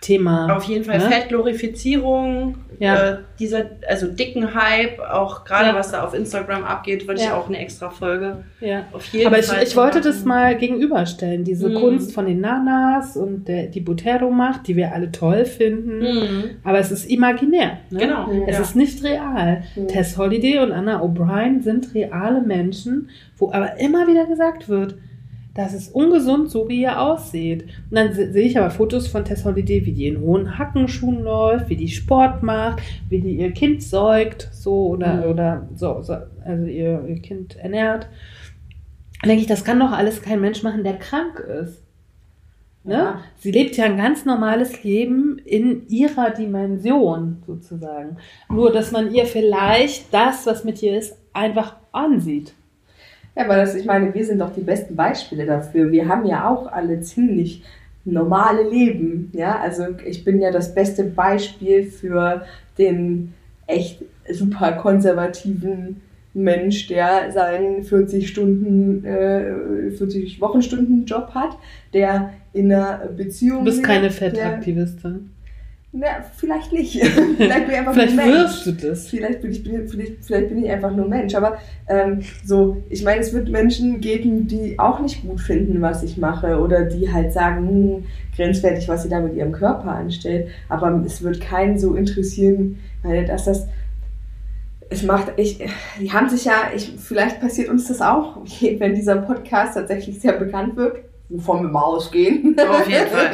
Thema. Auf jeden Fall Ne? Fettglorifizierung, Ja. äh, dieser, also dicken Hype, auch gerade Ja. was da auf Instagram abgeht, würde ich Ja. auch eine extra Folge Ja. auf jeden Aber ich, Fall ich wollte machen. das mal gegenüberstellen. Diese Mhm. Kunst von den Nanas und der, die Butero macht, die wir alle toll finden. Mhm. Aber es ist imaginär. Ne? Genau. Es ja. ist nicht real. Mhm. Tess Holiday und Anna O'Brien sind reale Menschen, wo aber immer wieder gesagt wird, das ist ungesund, so wie ihr aussieht. Und dann se- sehe ich aber Fotos von Tess Holiday, wie die in hohen Hackenschuhen läuft, wie die Sport macht, wie die ihr Kind säugt, so oder, Mhm. oder so, so, also ihr, ihr Kind ernährt. Dann denke ich, das kann doch alles kein Mensch machen, der krank ist. Ne? Ja. Sie lebt ja ein ganz normales Leben in ihrer Dimension sozusagen. Nur, dass man ihr vielleicht das, was mit ihr ist, einfach ansieht. Ja, aber das, ich meine, wir sind doch die besten Beispiele dafür. Wir haben ja auch alle ziemlich normale Leben. Ja, also ich bin ja das beste Beispiel für den echt super konservativen Mensch, der seinen 40 Stunden, äh, 40 Wochenstunden Job hat, der in einer Beziehung Du bist keine Fettaktivistin. Na, vielleicht nicht. *laughs* vielleicht bin ich einfach Vielleicht nur Mensch. wirst du das. Vielleicht bin ich, bin- vielleicht, vielleicht bin ich einfach nur Mensch. Aber ähm, so, ich meine, es wird Menschen geben, die auch nicht gut finden, was ich mache. Oder die halt sagen, hm, grenzwertig, was sie da mit ihrem Körper anstellt. Aber es wird keinen so interessieren, weil das das. Es macht, ich, die haben sich ja, ich, vielleicht passiert uns das auch, *laughs* wenn dieser Podcast tatsächlich sehr bekannt wird, wovon wir mal ausgehen. Auf jeden Fall.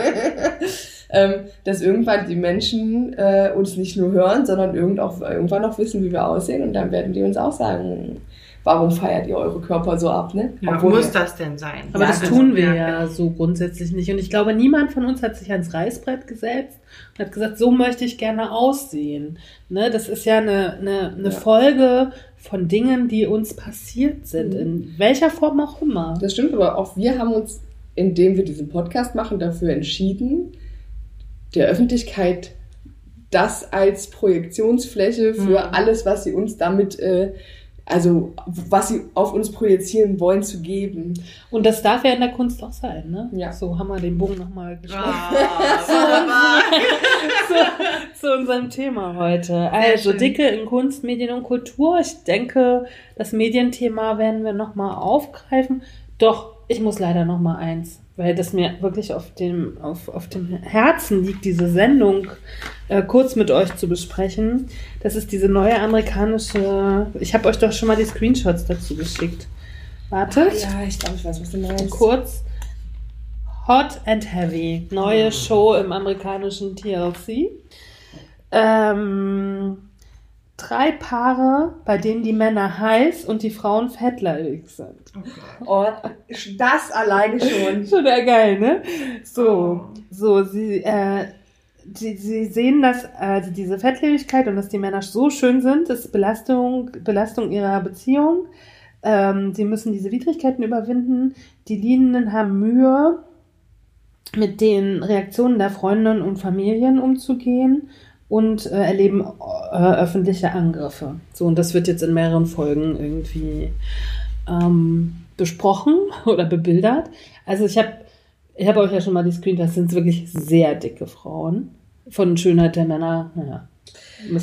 *laughs* ähm, dass irgendwann die Menschen äh, uns nicht nur hören, sondern irgend auch, irgendwann auch wissen, wie wir aussehen und dann werden die uns auch sagen, warum feiert ihr eure Körper so ab, ne? Ja, Obwohl muss wir- das denn sein? Aber Ja, das also, tun wir ja, ja so grundsätzlich nicht. Und ich glaube, niemand von uns hat sich ans Reißbrett gesetzt und hat gesagt, so möchte ich gerne aussehen. Ne, das ist ja eine, eine, eine Ja. Folge von Dingen, die uns passiert sind, Mhm. in welcher Form auch immer. Das stimmt, aber auch wir haben uns, indem wir diesen Podcast machen, dafür entschieden, der Öffentlichkeit das als Projektionsfläche für Mhm. alles, was sie uns damit, äh, also was sie auf uns projizieren wollen, zu geben. Und das darf ja in der Kunst auch sein, ne? Ja. So haben wir den Bogen nochmal geschlagen. Ah, *laughs* wunderbar. *laughs* zu, zu unserem Thema heute. Also. Dicke in Kunst, Medien und Kultur. Ich denke, das Medienthema werden wir nochmal aufgreifen. Doch, ich muss leider nochmal eins, weil das mir wirklich auf dem, auf, auf dem Herzen liegt, diese Sendung äh, kurz mit euch zu besprechen. Das ist diese neue amerikanische, ich habe euch doch schon mal die Screenshots dazu geschickt. Wartet. Ja, ich glaube, ich weiß, was du meinst. Kurz. Hot and Heavy. Neue Show im amerikanischen TLC. Ähm, drei Paare, bei denen die Männer heiß und die Frauen fettleibig sind. Oh, das alleine schon. *laughs* Schon geil, ne? So, so, sie, äh, sie, sie sehen, dass äh, diese Fettleibigkeit und dass die Männer so schön sind, ist Belastung, Belastung ihrer Beziehung. Ähm, sie müssen diese Widrigkeiten überwinden. Die Liebenden haben Mühe, mit den Reaktionen der Freundinnen und Familien umzugehen und äh, erleben äh, öffentliche Angriffe. So, und das wird jetzt in mehreren Folgen irgendwie ähm, besprochen *laughs* oder bebildert. Also ich habe ich hab euch ja schon mal die Screen, das sind wirklich sehr dicke Frauen. Von Schönheit der Männer, naja.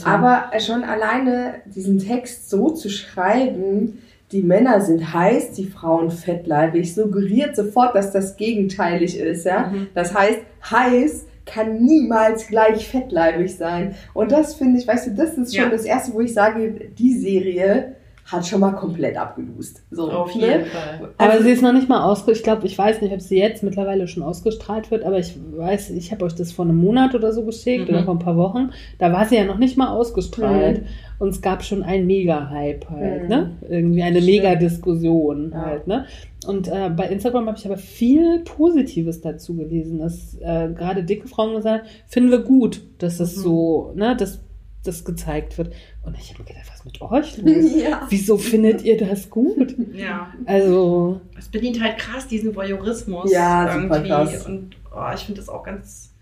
Aber schon alleine diesen Text so zu schreiben, die Männer sind heiß, die Frauen fettleibig, suggeriert sofort, dass das gegenteilig ist. Ja? Mhm. Das heißt, heiß kann niemals gleich fettleibig sein. Und das finde ich, weißt du, das ist schon Ja. das Erste, wo ich sage, die Serie hat schon mal komplett abgelust. So, Auf ne? jeden Fall. Aber Also- sie ist noch nicht mal ausgestrahlt. Ich glaube, ich weiß nicht, ob sie jetzt mittlerweile schon ausgestrahlt wird, aber ich weiß, ich habe euch das vor einem Monat oder so geschickt Mhm. oder vor ein paar Wochen. Da war sie ja noch nicht mal ausgestrahlt Mhm. und es gab schon einen Mega-Hype halt, Mhm. ne? Irgendwie eine. Mega-Diskussion Ja. halt, ne? Und äh, bei Instagram habe ich aber viel Positives dazu gelesen, dass äh, gerade dicke Frauen gesagt haben, finden wir gut, dass das Mhm. so, ne, dass das gezeigt wird. Und ich habe mir gedacht, was mit euch *laughs* los? Ja. Wieso findet ihr das gut? *laughs* Ja. Also, Es bedient halt krass diesen Voyeurismus. Ja, super irgendwie. krass. Und oh, ich finde das auch ganz.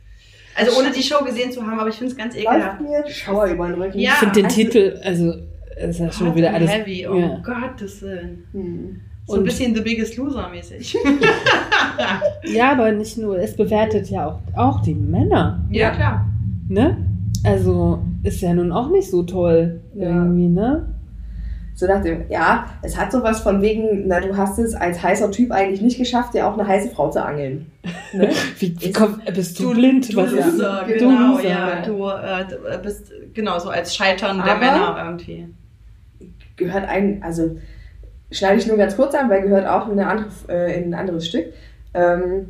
Also ohne die Show gesehen zu haben, aber ich finde es ganz ekelhaft. mir Schauer über den Rücken. Ja. Ich finde den also- Titel, also ist ja schon wieder alles. Heavy, oh ja. Gottes Willen. Hm. So ein bisschen The Biggest Loser mäßig. *laughs* ja, aber nicht nur, es bewertet ja auch, auch die Männer, ja, klar. ne? Also ist ja nun auch nicht so toll Ja. irgendwie, ne? So nach dem, ja, es hat sowas von wegen, na, du hast es als heißer Typ eigentlich nicht geschafft, dir auch eine heiße Frau zu angeln. *laughs* Ne? Wie, wie Ist- komm, bist du, blind? Du Was ist- Loser, Du genau, Loser. ja. Du äh, bist genau so als Scheitern der Aber- Männer irgendwie. Gehört ein, also schneide ich nur ganz kurz an, weil gehört auch in, andere, äh, in ein anderes Stück. Ähm,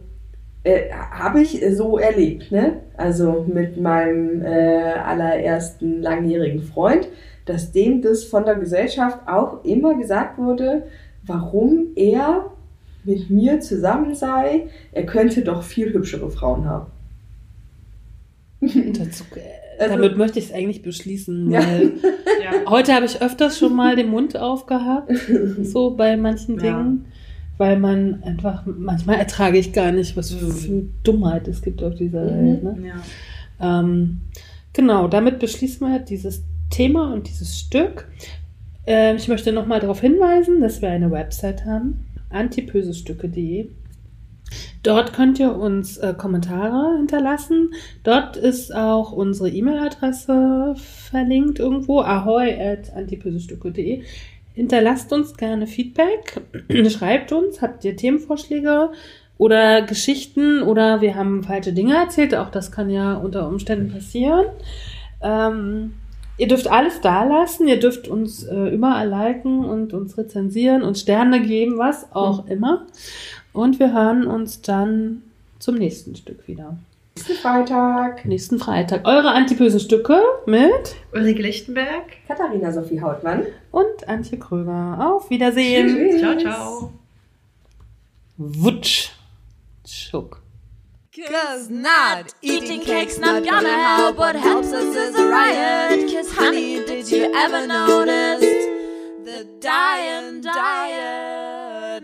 äh, Habe ich so erlebt, ne? Also mit meinem äh, allerersten langjährigen Freund, dass dem das von der Gesellschaft auch immer gesagt wurde, warum er mit mir zusammen sei, er könnte doch viel hübschere Frauen haben. Dazu, äh, Also- damit möchte ich es eigentlich beschließen, weil *laughs* Ja. heute habe ich öfters schon mal den Mund aufgehabt, *laughs* so bei manchen Ja. Dingen, weil man einfach, manchmal ertrage ich gar nicht, was für, für Dummheit es gibt auf dieser Mhm. Welt. Ne? ja. Ähm, genau, damit beschließen wir dieses Thema und dieses Stück. Ähm, ich möchte nochmal darauf hinweisen, dass wir eine Website haben, antipösestücke.de. Dort könnt ihr uns äh, Kommentare hinterlassen. Dort ist auch unsere E-Mail-Adresse verlinkt irgendwo, ahoy at antipösestücke.de. Hinterlasst uns gerne Feedback, *clears throat* schreibt uns, habt ihr Themenvorschläge oder Geschichten oder wir haben falsche Dinge erzählt, auch das kann ja unter Umständen passieren. Ähm, ihr dürft alles da lassen, ihr dürft uns äh, überall liken und uns rezensieren und Sterne geben, was auch immer. Und wir hören uns dann zum nächsten Stück wieder. Nächsten Freitag. Nächsten Freitag. Eure antibösen Stücke mit Ulrike Lichtenberg. Katharina Sophie Hautmann. und Antje Kröger. Auf Wiedersehen. Tschüss. Ciao, ciao. Wutsch. Schuck. Cause not eating cake's not gonna help. What helps us is a riot. Cause honey, did you ever notice the dying diet?